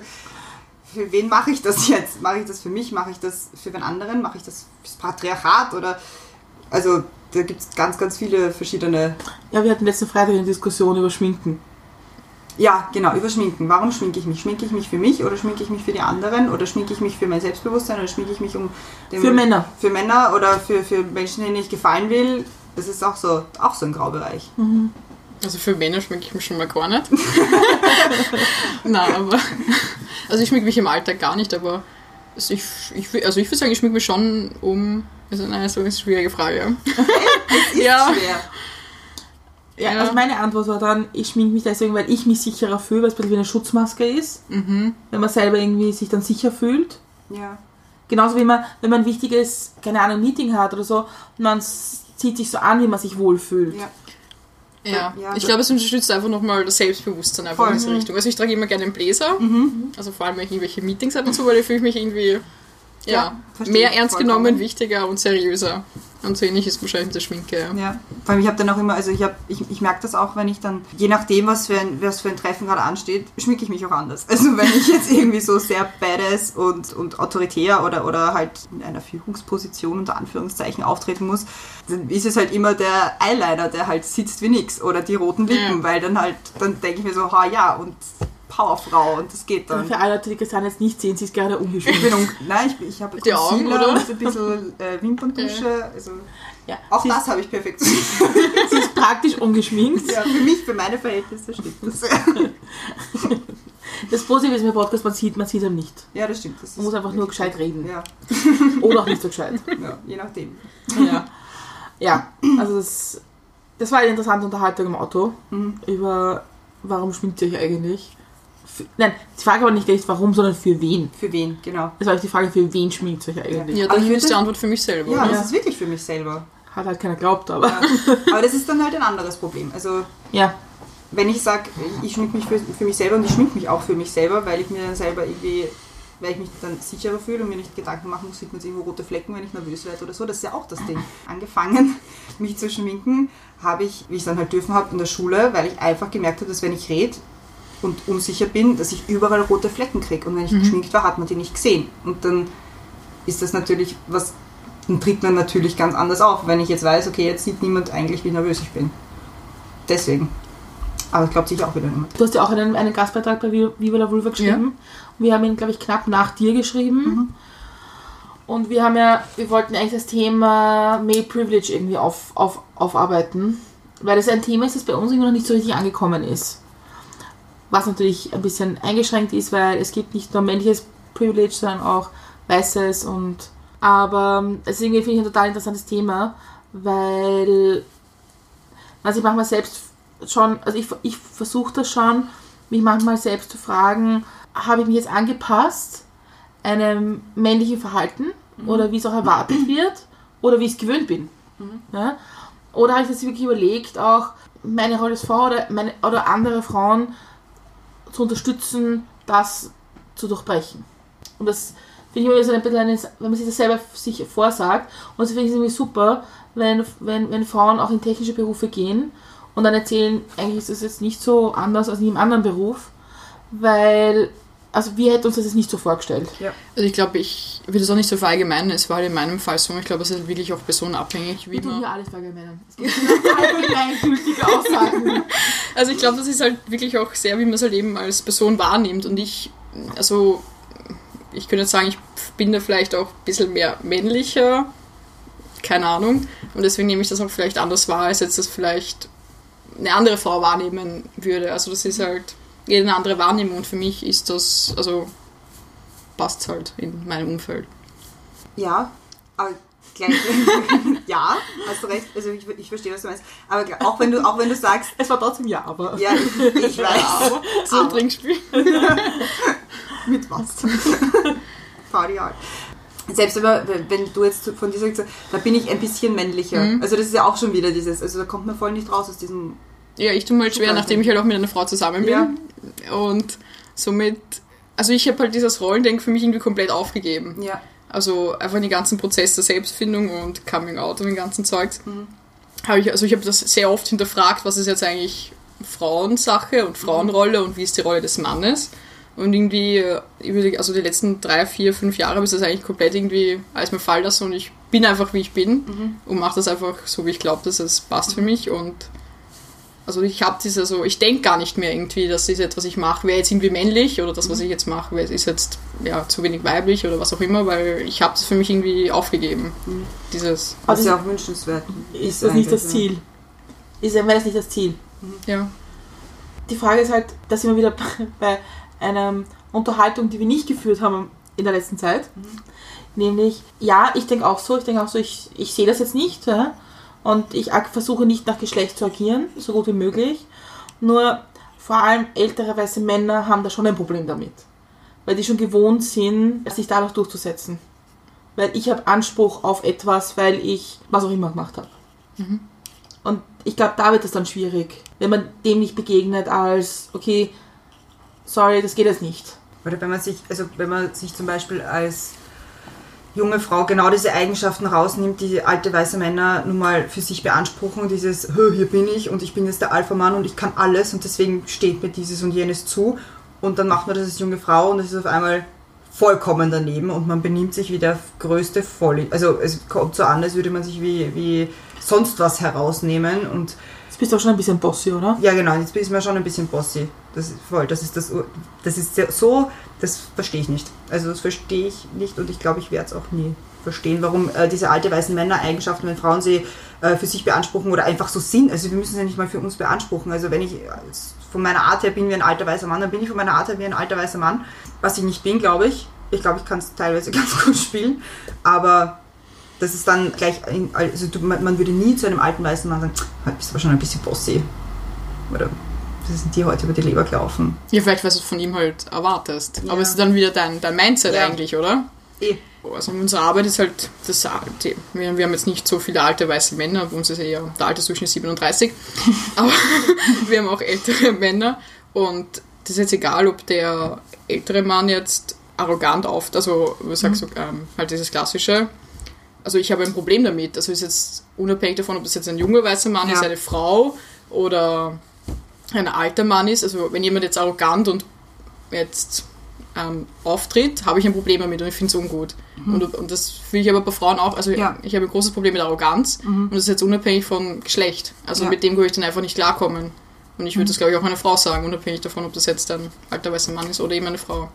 für wen mache ich das jetzt? Mache ich das für mich? Mache ich das für den anderen? Mache ich das fürs Patriarchat? Oder also da gibt es ganz, ganz viele verschiedene. Ja, wir hatten letzten Freitag eine Diskussion über Schminken. Ja, genau, über Schminken. Warum schminke ich mich? Schminke ich mich für mich oder schminke ich mich für die anderen oder schminke ich mich für mein Selbstbewusstsein oder schminke ich mich um den, Für Männer. für Männer oder für, für Menschen, denen ich gefallen will? Das ist auch so, auch so ein Graubereich. Also für Männer schminke ich mich schon mal gar nicht. *laughs* *laughs* Nein, aber. Also ich schminke mich im Alltag gar nicht, aber also ich, ich, also ich würde sagen, ich schminke mich schon um. Also nein, so ist eine schwierige Frage. *laughs* Ist Ja. schwer. Ja, Ja. also meine Antwort war dann, ich schminke mich deswegen, weil ich mich sicherer fühle, weil es ein bisschen wie eine Schutzmaske ist. Mhm. Wenn man selber irgendwie sich dann sicher fühlt. Ja. Genauso wie man, wenn man ein wichtiges, keine Ahnung, Meeting hat oder so, man zieht sich so an, wie man sich wohlfühlt. Ja. Ja, Ja, ich glaube, es unterstützt einfach nochmal das Selbstbewusstsein einfach Voll. in diese Richtung. Also ich trage immer gerne einen Bläser, also vor allem wenn ich irgendwelche Meetings habe und so, weil ich fühle mich irgendwie ja, Ja, mehr ernst vollkommen. genommen, wichtiger und seriöser. Und so ähnlich ist wahrscheinlich mit der Schminke. Ja. Ja, vor allem ich habe dann auch immer, also ich, hab, ich, ich merke das auch, wenn ich dann, je nachdem, was für ein, was für ein Treffen gerade ansteht, schminke ich mich auch anders. *laughs* Also wenn ich jetzt irgendwie so sehr badass und, und autoritär oder, oder halt in einer Führungsposition unter Anführungszeichen auftreten muss, dann ist es halt immer der Eyeliner, der halt sitzt wie nix oder die roten Lippen, Ja. weil dann halt, dann denke ich mir so, ha ja, und Powerfrau und das geht Aber dann. für alle Leute, die Christiane jetzt nicht sehen, sie ist gerade Ich ungeschminkt. bin un Nein, ich, ich habe Die Augen, oder? und ein bisschen äh, Wimperntusche. Also Ja, auch sie, das habe ich perfekt. sie ist praktisch ungeschminkt. Ja, für mich, für meine Verhältnisse stimmt das. Das Positive ist mit Podcast, man sieht, man sieht ihn nicht. Ja, das stimmt. Das Man muss einfach nur gescheit reden. Ja, Oder auch nicht so gescheit. ja, je nachdem. Ja, ja also das, das war eine interessante Unterhaltung im Auto Mhm. über, warum schminkt ihr euch eigentlich? Nein, die Frage war nicht gleich warum, sondern für wen. Für wen, genau. Das war eigentlich die Frage, für wen schminkt euch eigentlich? Ja, ich ist die Antwort für mich selber. Ja, oder? das ist wirklich für mich selber. Hat halt keiner geglaubt, aber Ja. *laughs* Aber das ist dann halt ein anderes Problem. Also, ja. wenn ich sage, ich schminke mich für, für mich selber und ich schminke mich auch für mich selber, weil ich mir dann selber irgendwie, weil ich mich dann sicherer fühle und mir nicht Gedanken machen muss, sieht man jetzt irgendwo rote Flecken, wenn ich nervös werde oder so. Das ist ja auch das Ding. Angefangen, *laughs* mich zu schminken, habe ich, wie ich es dann halt dürfen habe in der Schule, weil ich einfach gemerkt habe, dass wenn ich rede und unsicher bin, dass ich überall rote Flecken kriege. Und wenn ich geschminkt war, hat man die nicht gesehen. Und dann ist das natürlich was, dann tritt man natürlich ganz anders auf, wenn ich jetzt weiß, okay, jetzt sieht niemand eigentlich, wie nervös ich bin. Deswegen. Aber ich glaube sicher auch wieder niemand. Du hast ja auch einen, einen Gastbeitrag bei Vi- Viva la Vulva geschrieben. Und wir haben ihn, glaube ich, knapp nach dir geschrieben. Und wir haben ja, wir wollten eigentlich das Thema Male Privilege irgendwie auf, auf, aufarbeiten. Weil das ein Thema ist, das bei uns irgendwie noch nicht so richtig angekommen ist. Was natürlich ein bisschen eingeschränkt ist, weil es gibt nicht nur männliches Privilege, sondern auch weißes und aber ähm, deswegen finde ich ein total interessantes Thema, weil man sich manchmal selbst schon, also ich, ich versuche das schon, mich manchmal selbst zu fragen, habe ich mich jetzt angepasst einem männlichen Verhalten oder wie es auch erwartet *clears throat* wird oder wie ich es gewöhnt bin. Ja? Oder habe ich jetzt wirklich überlegt, auch meine Rolle als Frau oder, meine, oder andere Frauen zu unterstützen, das zu durchbrechen. Und das finde ich immer so ein bisschen, wenn man sich das selber sich vorsagt. Und das finde ich irgendwie super, wenn, wenn, wenn Frauen auch in technische Berufe gehen und dann erzählen, eigentlich ist es jetzt nicht so anders als in einem anderen Beruf, weil, also wir hätten uns das jetzt nicht so vorgestellt. Also ich glaube, ich will das auch nicht so verallgemeinern. Es war halt in meinem Fall so. Ich glaube, es ist wirklich auch personenabhängig, wie Wir tun man. hier alles verallgemeinern. Es gibt nur allgemeingültige Aussagen. *laughs* Also ich glaube, das ist halt wirklich auch sehr, wie man es halt eben als Person wahrnimmt. Und ich, also ich könnte jetzt sagen, ich bin da vielleicht auch ein bisschen mehr männlicher. Keine Ahnung. Und deswegen nehme ich das auch vielleicht anders wahr, als jetzt das vielleicht eine andere Frau wahrnehmen würde. Also das ist halt eine andere Wahrnehmung. Und für mich ist das, also passt halt in meinem Umfeld. Ja, aber gleich. *laughs* ja, hast du recht. Also ich, ich verstehe, was du meinst. Aber auch wenn du, auch wenn du sagst, Es war trotzdem ja, aber. ja, ich, ich weiß. *laughs* So ein Aber- Trinkspiel. *laughs* Mit was? Party hard. Selbst aber, wenn du jetzt von dir sagst, da bin ich ein bisschen männlicher. Mhm. Also das ist ja auch schon wieder dieses, also da kommt man voll nicht raus aus diesem. Ja, ich tue mir halt schwer, Super. nachdem ich halt auch mit einer Frau zusammen bin. Und somit, also ich habe halt dieses Rollendenken für mich irgendwie komplett aufgegeben. Ja. Also einfach den ganzen Prozess der Selbstfindung und Coming Out und den ganzen Zeugs. Habe ich, also ich habe das sehr oft hinterfragt, was ist jetzt eigentlich Frauensache und Frauenrolle und wie ist die Rolle des Mannes. Und irgendwie, äh, also die letzten drei, vier, fünf Jahre habe ich das eigentlich komplett irgendwie alles mir fallen lassen und ich bin einfach wie ich bin und mache das einfach so, wie ich glaube, dass es passt für mich und also ich habe diese so, ich denke gar nicht mehr irgendwie, dass das jetzt, was ich mache, wäre jetzt irgendwie männlich oder das, was ich jetzt mache, ist jetzt ja, zu wenig weiblich oder was auch immer, weil ich habe das für mich irgendwie aufgegeben. Dieses, Was Also ja auch wünschenswert Ist das nicht das ja. Ziel? Ist wäre das nicht das Ziel? ja. Die Frage ist halt, dass wir wieder *laughs* bei einer Unterhaltung, die wir nicht geführt haben in der letzten Zeit. Nämlich, ja, ich denke auch so, ich denke auch so, ich, ich sehe das jetzt nicht. Ja? Und ich versuche nicht nach Geschlecht zu agieren, so gut wie möglich. Nur vor allem ältere weiße Männer haben da schon ein Problem damit. Weil die schon gewohnt sind, sich dadurch durchzusetzen. Weil ich habe Anspruch auf etwas, weil ich was auch immer gemacht habe. Und ich glaube, da wird es dann schwierig, wenn man dem nicht begegnet als, okay, sorry, das geht jetzt nicht. Oder wenn man sich, also wenn man sich zum Beispiel als junge Frau genau diese Eigenschaften rausnimmt, die alte weiße Männer nun mal für sich beanspruchen, dieses, "Hö, hier bin ich und ich bin jetzt der Alpha-Mann und ich kann alles und deswegen steht mir dieses und jenes zu und dann macht man das als junge Frau und es ist auf einmal vollkommen daneben und man benimmt sich wie der größte Voll. Also es kommt so an, als würde man sich wie, wie sonst was herausnehmen und Jetzt bist du auch schon ein bisschen bossy, oder? ja, genau, jetzt ist man schon ein bisschen bossy. Das ist voll, das ist das, das ist so, das verstehe ich nicht. Also das verstehe ich nicht und ich glaube, ich werde es auch nie verstehen, warum äh, diese alte weißen Männer Eigenschaften, wenn Frauen sie äh, für sich beanspruchen oder einfach so sind. Also wir müssen sie nicht mal für uns beanspruchen. Also wenn ich von meiner Art her bin wie ein alter weißer Mann, dann bin ich von meiner Art her wie ein alter weißer Mann. Was ich nicht bin, glaube ich. Ich glaube, ich kann es teilweise *laughs* ganz gut spielen, aber das ist dann gleich, also du, man würde nie zu einem alten weißen Mann sagen, "Ah, bist aber schon ein bisschen bossy. Oder sind dir heute über die Leber gelaufen? Ja, vielleicht, was du von ihm halt erwartest. Aber es ist dann wieder dein, dein Mindset Ja. eigentlich, oder? Eh. Also unsere Arbeit ist halt das die, wir, wir haben jetzt nicht so viele alte weiße Männer, bei uns ist eher der Altersdurchschnitt 37, *laughs* aber *laughs* wir haben auch ältere Männer und das ist jetzt egal, ob der ältere Mann jetzt arrogant auf, also was sagst du, ähm, halt dieses klassische, also ich habe ein Problem damit, also ist jetzt unabhängig davon, ob das jetzt ein junger weißer Mann Ja. ist, eine Frau oder ein alter Mann ist, also wenn jemand jetzt arrogant und jetzt ähm, auftritt, habe ich ein Problem damit und ich finde es ungut. Und, und das fühle ich aber bei Frauen auch. Also Ja. ich habe ein großes Problem mit Arroganz und das ist jetzt unabhängig von Geschlecht. Also Ja. mit dem würde ich dann einfach nicht klarkommen. Und ich würde das, glaube ich, auch einer Frau sagen, unabhängig davon, ob das jetzt ein alter weißer Mann ist oder eben eine Frau.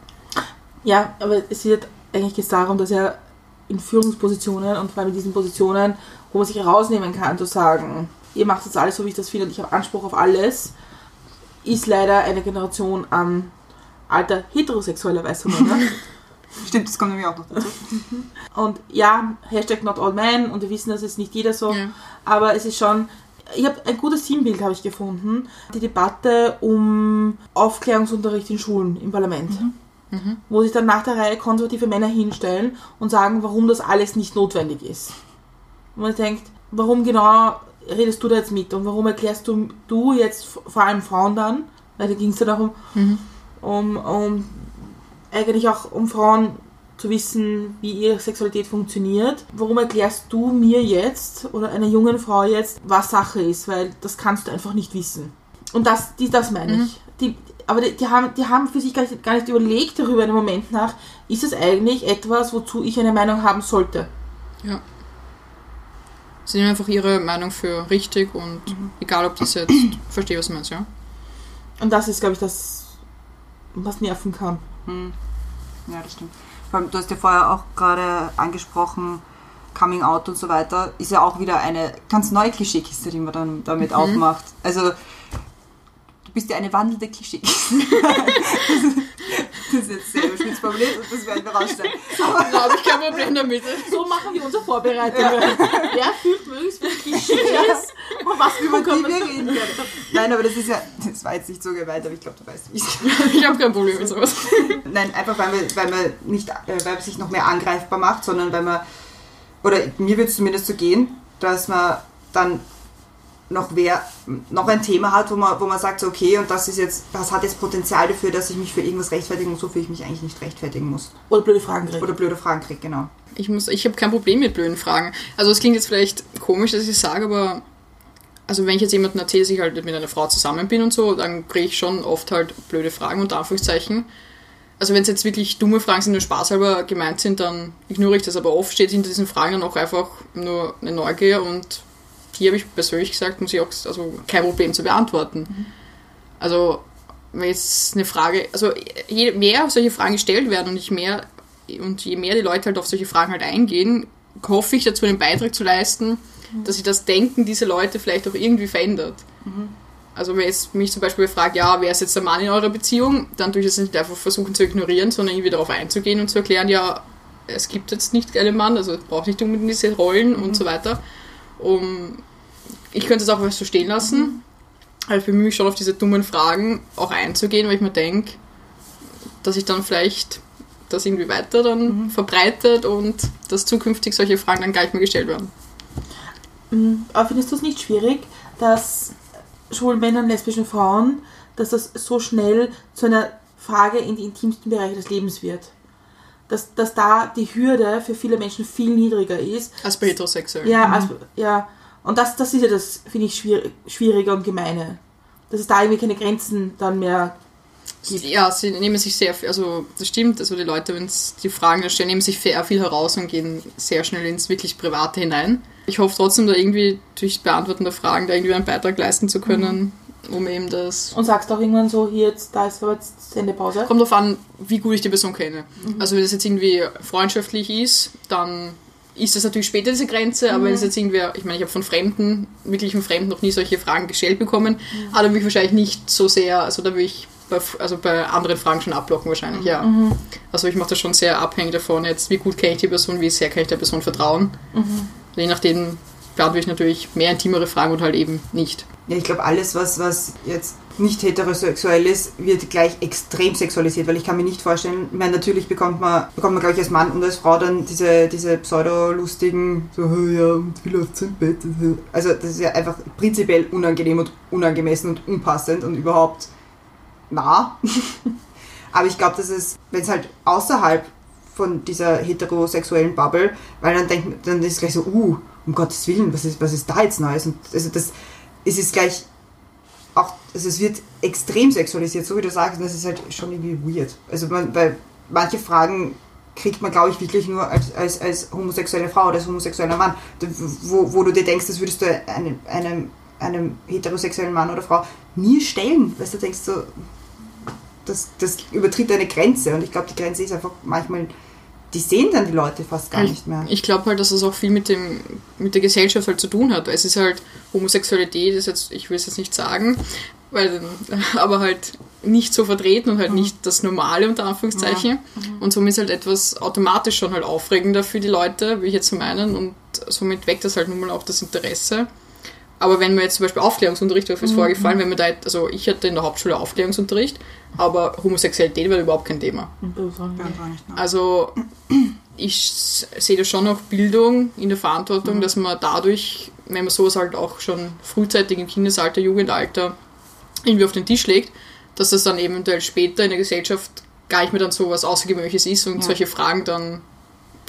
Ja, aber es wird eigentlich geht's darum, dass er in Führungspositionen und vor allem in diesen Positionen, wo man sich herausnehmen kann, zu sagen, ihr macht jetzt alles so, wie ich das finde und ich habe Anspruch auf alles, ist leider eine Generation an alter heterosexueller weißer Männer. *laughs* Stimmt, das kommt nämlich auch noch dazu. *laughs* Und ja, Hashtag not all men und wir wissen, das ist nicht jeder so, Ja. aber es ist schon, ich habe ein gutes Teambild habe ich gefunden, die Debatte um Aufklärungsunterricht in Schulen im Parlament, wo sich dann nach der Reihe konservative Männer hinstellen und sagen, warum das alles nicht notwendig ist. Und man denkt, warum genau redest du da jetzt mit und warum erklärst du, du jetzt vor allem Frauen dann, weil da ging es ja darum, um, um eigentlich auch um Frauen zu wissen, wie ihre Sexualität funktioniert. Warum erklärst du mir jetzt oder einer jungen Frau jetzt, was Sache ist? Weil das kannst du einfach nicht wissen. Und das, die, das meine ich. Die, aber die, die, haben, die haben für sich gar nicht, gar nicht überlegt darüber einen Moment nach, ist es eigentlich etwas, wozu ich eine Meinung haben sollte? Ja. Sie nehmen einfach ihre Meinung für richtig und egal, ob das jetzt, *clears throat* verstehe, was du meinst, ja. Und das ist, glaube ich, das, was nerven kann. Ja, das stimmt. Vor allem, du hast ja vorher auch gerade angesprochen, Coming Out und so weiter, ist ja auch wieder eine ganz neue Klischeekiste, die man dann damit aufmacht. Also, du bist ja eine wandelnde Klischeekiste. *laughs* *laughs* *laughs* das ist jetzt sehr überspitzt formuliert und das werden wir rausstellen. Da habe ich kein Problem damit. So machen wir unsere Vorbereitungen. Wer fühlt möglichst viele Klischees und was Über die wir reden können. Nein, aber das ist ja, das war jetzt nicht so gemeint, aber ich glaube, du weißt, wie es Ich habe kein Problem mit sowas. Nein, einfach weil man, weil man nicht, äh, weil man sich noch mehr angreifbar macht, sondern weil man, oder mir würde es zumindest so gehen, dass man dann noch wer, noch ein Thema hat, wo man, wo man sagt, so, okay, und das ist jetzt, das hat jetzt Potenzial dafür, dass ich mich für irgendwas rechtfertigen muss, wofür ich mich eigentlich nicht rechtfertigen muss. Oder blöde Fragen kriegen. Oder blöde Fragen kriege, genau. Ich, muss- ich habe kein Problem mit blöden Fragen. Also es klingt jetzt vielleicht komisch, dass ich es sage, aber also wenn ich jetzt jemandem erzähle, dass ich halt mit einer Frau zusammen bin und so, dann kriege ich schon oft halt blöde Fragen unter Anführungszeichen. also wenn es jetzt wirklich dumme Fragen sind, nur spaßhalber gemeint sind, dann ignoriere ich das. Aber oft steht hinter diesen Fragen dann auch einfach nur eine Neugier und die habe ich persönlich gesagt, muss ich auch, also kein Problem zu beantworten. Also wenn jetzt eine Frage, also je mehr solche Fragen gestellt werden und ich mehr und je mehr die Leute halt auf solche Fragen halt eingehen, hoffe ich dazu einen Beitrag zu leisten, dass sich das Denken dieser Leute vielleicht auch irgendwie verändert. Also wenn jetzt mich zum Beispiel fragt, ja, wer ist jetzt der Mann in eurer Beziehung, dann tue ich das nicht einfach versuchen zu ignorieren, sondern irgendwie darauf einzugehen und zu erklären, ja, es gibt jetzt nicht einen Mann, also es braucht nicht unbedingt diese Rollen und so weiter. Um, ich könnte es auch so stehen lassen, aber ich bemühe mich schon auf diese dummen Fragen auch einzugehen, weil ich mir denke, dass ich dann vielleicht das irgendwie weiter dann verbreitet und dass zukünftig solche Fragen dann gar nicht mehr gestellt werden. Mhm. Aber findest du es nicht schwierig, dass schwulen Männern, lesbischen Frauen, dass das so schnell zu einer Frage in die intimsten Bereiche des Lebens wird? Dass, dass da die Hürde für viele Menschen viel niedriger ist. Als bei Heterosexuellen. Ja, als, ja. Und das, das ist ja das, finde ich, schwierig, schwierige und gemeine. Dass es da irgendwie keine Grenzen dann mehr gibt. Ja, sie nehmen sich sehr viel, also das stimmt, also die Leute, wenn sie die Fragen stellen, nehmen sich sehr viel heraus und gehen sehr schnell ins wirklich Private hinein. Ich hoffe trotzdem, da irgendwie durch Beantworten der Fragen da irgendwie einen Beitrag leisten zu können, um eben das. Und sagst auch irgendwann so, hier jetzt, da ist aber jetzt Sendepause. Kommt darauf an, wie gut ich die Person kenne. Also wenn es jetzt irgendwie freundschaftlich ist, dann ist das natürlich später diese Grenze, aber wenn es jetzt irgendwie, ich meine, ich habe von Fremden, wirklichen Fremden noch nie solche Fragen gestellt bekommen, aber da würde ich wahrscheinlich nicht so sehr, also da würde ich bei, also bei anderen Fragen schon abblocken wahrscheinlich, ja. Also ich mache das schon sehr abhängig davon, jetzt wie gut kenne ich die Person, wie sehr kann ich der Person vertrauen. Je nachdem beantworte ich natürlich mehr intimere Fragen und halt eben nicht. Ja, ich glaube, alles, was, was jetzt nicht heterosexuell ist, wird gleich extrem sexualisiert, weil ich kann mir nicht vorstellen, ich meine, natürlich bekommt man, bekommt man glaube ich, als Mann und als Frau dann diese, diese pseudo-lustigen, so, "Oh ja, und wie läuft's im Bett? Also, das ist ja einfach prinzipiell unangenehm und unangemessen und unpassend und überhaupt nah. *laughs* Aber ich glaube, dass es, wenn es halt außerhalb von dieser heterosexuellen Bubble, weil dann denkt, dann ist es gleich so, uh, um Gottes Willen, was ist, was ist da jetzt Neues? Und also das, es ist gleich auch, also es wird extrem sexualisiert, so wie du sagst, und das ist halt schon irgendwie weird. Also man, weil manche Fragen kriegt man, glaube ich, wirklich nur als, als, als homosexuelle Frau oder als homosexueller Mann, wo, wo du dir denkst, das würdest du einem, einem, einem heterosexuellen Mann oder Frau nie stellen, weil du denkst so, das, das übertritt eine Grenze und ich glaube, die Grenze ist einfach manchmal, die sehen dann die Leute fast gar nicht mehr. Ich glaube halt, dass es auch viel mit, dem, mit der Gesellschaft halt zu tun hat. Es ist halt Homosexualität, ist jetzt, ich will es jetzt nicht sagen, weil, *laughs* aber halt nicht so vertreten und halt nicht das Normale unter Anführungszeichen. Und somit ist halt etwas automatisch schon halt aufregender für die Leute, wie ich jetzt so meinen, und somit weckt das halt nun mal auch das Interesse. Aber wenn man jetzt zum Beispiel Aufklärungsunterricht, dafür ist vorgefallen, wenn man da, also ich hatte in der Hauptschule Aufklärungsunterricht, aber Homosexualität war überhaupt kein Thema. Also ich sehe da schon noch Bildung in der Verantwortung, dass man dadurch, wenn man sowas halt auch schon frühzeitig im Kindesalter, Jugendalter irgendwie auf den Tisch legt, dass das dann eventuell später in der Gesellschaft gar nicht mehr dann so was Außergewöhnliches ist und solche Fragen dann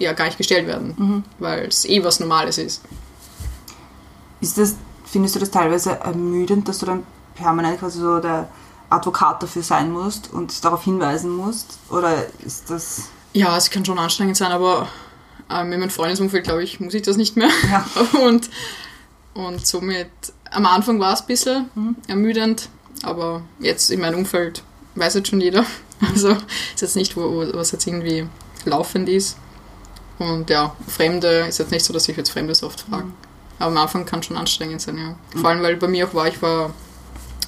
ja gar nicht gestellt werden, weil es eh was Normales ist. Ist das, findest du das teilweise ermüdend, dass du dann permanent quasi so der Advokat dafür sein musst und darauf hinweisen musst? Oder ist das. Ja, es kann schon anstrengend sein, aber ähm, in meinem Freundesumfeld, glaube ich, muss ich das nicht mehr. Ja. *laughs* Und, und somit, am Anfang war es ein bisschen ermüdend, aber jetzt in meinem Umfeld weiß jetzt schon jeder. *laughs* Also ist jetzt nicht, wo, was jetzt irgendwie laufend ist. Und ja, Fremde ist jetzt nicht so, dass ich jetzt Fremde so oft frage. Aber am Anfang kann schon anstrengend sein, ja. Vor allem, weil bei mir auch war, ich war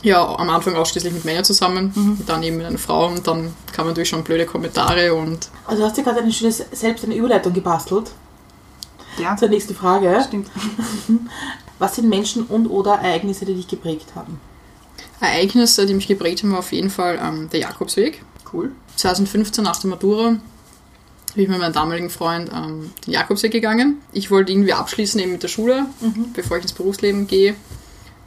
ja am Anfang ausschließlich mit Männern zusammen, und dann eben mit einer Frau und dann kamen natürlich schon blöde Kommentare und Also du hast dir gerade eine schöne, selbst eine Überleitung gebastelt Ja, zur nächsten Frage. stimmt. *laughs* Was sind Menschen und oder Ereignisse, die dich geprägt haben? Ereignisse, die mich geprägt haben, war auf jeden Fall ähm, der Jakobsweg. Cool. 2015 nach der Matura bin ich mit meinem damaligen Freund ähm, den Jakobsweg gegangen. Ich wollte irgendwie abschließen eben mit der Schule, bevor ich ins Berufsleben gehe.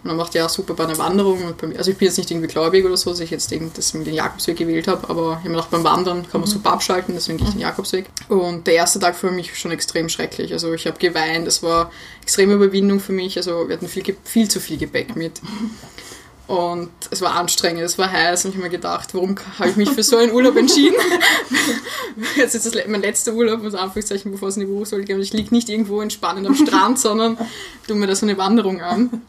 Und dann macht ja super bei einer Wanderung. Bei also ich bin jetzt nicht irgendwie gläubig oder so, dass ich jetzt deswegen den Jakobsweg gewählt habe, aber ich habe mir gedacht, beim Wandern kann man super abschalten, deswegen gehe ich den Jakobsweg. Und der erste Tag für mich schon extrem schrecklich. Also ich habe geweint, es war extreme Überwindung für mich. Also wir hatten viel, viel zu viel Gepäck mit. Und es war anstrengend, es war heiß und ich habe mir gedacht, warum habe ich mich für so einen Urlaub entschieden? *laughs* Jetzt ist das mein letzter Urlaub, muss Anführungszeichen, bevor es in die Berufsschule geht. Und ich liege nicht irgendwo entspannend am Strand, *laughs* sondern tue mir da so eine Wanderung an.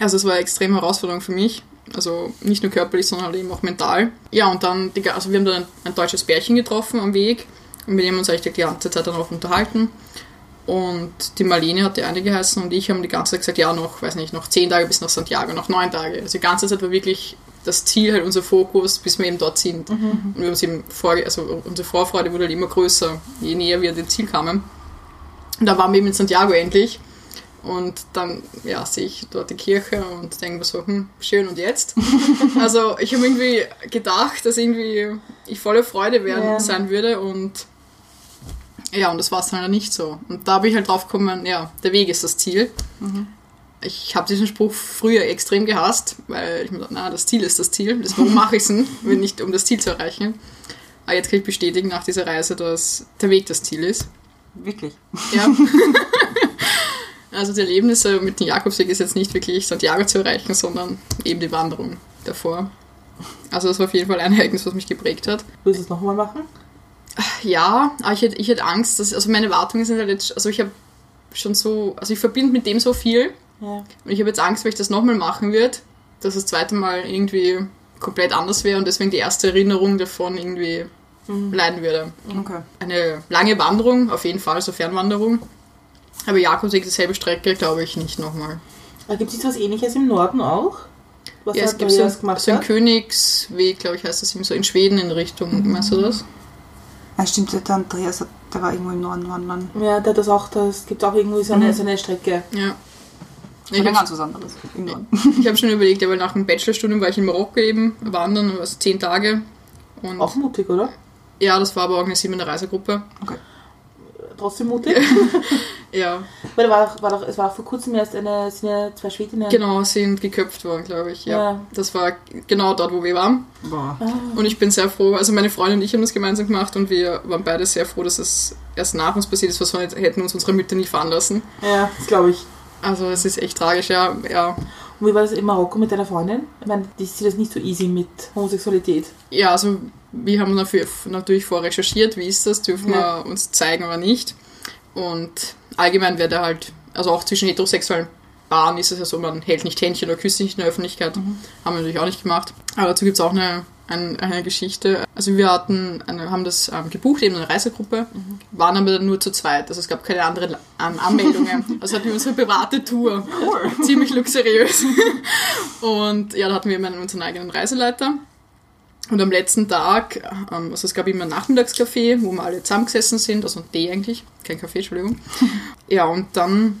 Also es war eine extreme Herausforderung für mich. Also nicht nur körperlich, sondern halt eben auch mental. Ja, und dann, also wir haben dann ein, deutsches Pärchen getroffen am Weg und mit dem haben wir uns eigentlich die ganze Zeit dann auch unterhalten. Und die Marlene hat die eine geheißen und ich haben die ganze Zeit gesagt, ja, noch, weiß nicht, noch zehn Tage bis nach Santiago, noch neun Tage. Also die ganze Zeit war wirklich das Ziel, halt unser Fokus, bis wir eben dort sind. Und wir haben uns eben vor, also unsere Vorfreude wurde halt immer größer, je näher wir dem Ziel kamen. Und da waren wir eben in Santiago endlich. Und dann, ja, sehe ich dort die Kirche und denke mir so, hm, schön und jetzt? *laughs* also ich habe irgendwie gedacht, dass irgendwie ich voller Freude werden, Ja. sein würde und ja, und das war es dann nicht so. Und da bin ich halt drauf gekommen, ja, der Weg ist das Ziel. Ich habe diesen Spruch früher extrem gehasst, weil ich mir dachte, na, das Ziel ist das Ziel. Das, warum mache ich es denn, *laughs* wenn nicht um das Ziel zu erreichen? Aber jetzt kann ich bestätigen nach dieser Reise, dass der Weg das Ziel ist. Wirklich. Ja. *laughs* also die Erlebnisse mit dem Jakobsweg ist jetzt nicht wirklich Santiago zu erreichen, sondern eben die Wanderung davor. Also das war auf jeden Fall ein Ereignis, was mich geprägt hat. Willst du es nochmal machen? Ja, aber ich hätte, ich hätte Angst, dass, also meine Erwartungen sind halt jetzt, also ich habe schon so, also ich verbinde mit dem so viel Ja. und ich habe jetzt Angst, wenn ich das nochmal machen würde, dass das zweite Mal irgendwie komplett anders wäre und deswegen die erste Erinnerung davon irgendwie leiden würde. Okay. Eine lange Wanderung, auf jeden Fall, so Fernwanderung. Aber Jakobsweg, dieselbe Strecke, glaube ich nicht nochmal. Gibt es was ähnliches im Norden auch? Was Ja, es gibt so, so einen? Königsweg, glaube ich, heißt das eben so in Schweden in Richtung, meinst du das? Ah, stimmt, der Andreas, hat- der war irgendwo im Norden wandern. Ja, der hat das auch, das gibt auch irgendwie so eine, Mhm. so eine Strecke. Ja. Ich habe ganz was anderes. Im Norden. *laughs* ich hab schon überlegt, aber nach dem Bachelorstudium war ich in Marokko eben wandern, also zehn Tage. Und Auch mutig, oder? ja, das war aber organisiert mit einer Reisegruppe. Okay. Trotzdem mutig. *laughs* Ja, Weil war, auch- war doch, es war auch vor kurzem erst eine, sind ja zwei Schwedinnen. genau, sind geköpft worden, glaube ich. Ja. Ja. Das war genau dort, wo wir waren. Boah. Und ich bin sehr froh, also meine Freundin und ich haben das gemeinsam gemacht und wir waren beide sehr froh, dass es erst nach uns passiert ist, weil sonst hätten uns unsere Mütter nie fahren lassen. Ja, das glaube ich. Also es ist echt tragisch, ja. ja. Und wie war das in Marokko mit deiner Freundin? Ich meine, die sieht das nicht so easy mit Homosexualität. Ja, also wir haben dafür natürlich vorrecherchiert, wie ist das, dürfen Ja. wir uns zeigen oder nicht. Und allgemein werde halt, also auch zwischen heterosexuellen Paaren ist es ja so, man hält nicht Händchen oder küsst nicht in der Öffentlichkeit. Haben wir natürlich auch nicht gemacht. Aber dazu gibt es auch eine, ein, eine Geschichte. Also wir hatten eine, haben das ähm, gebucht, eben eine Reisegruppe, waren aber dann nur zu zweit. Also es gab keine anderen An Anmeldungen. *laughs* Also hatten wir unsere private Tour. *laughs* Ziemlich luxuriös. *laughs* Und ja, da hatten wir immer unseren eigenen Reiseleiter. Und am letzten Tag, ähm, also es gab immer ein Nachmittagscafé, wo wir alle zusammengesessen sind, also ein Tee eigentlich, kein Kaffee, Entschuldigung. Ja, und dann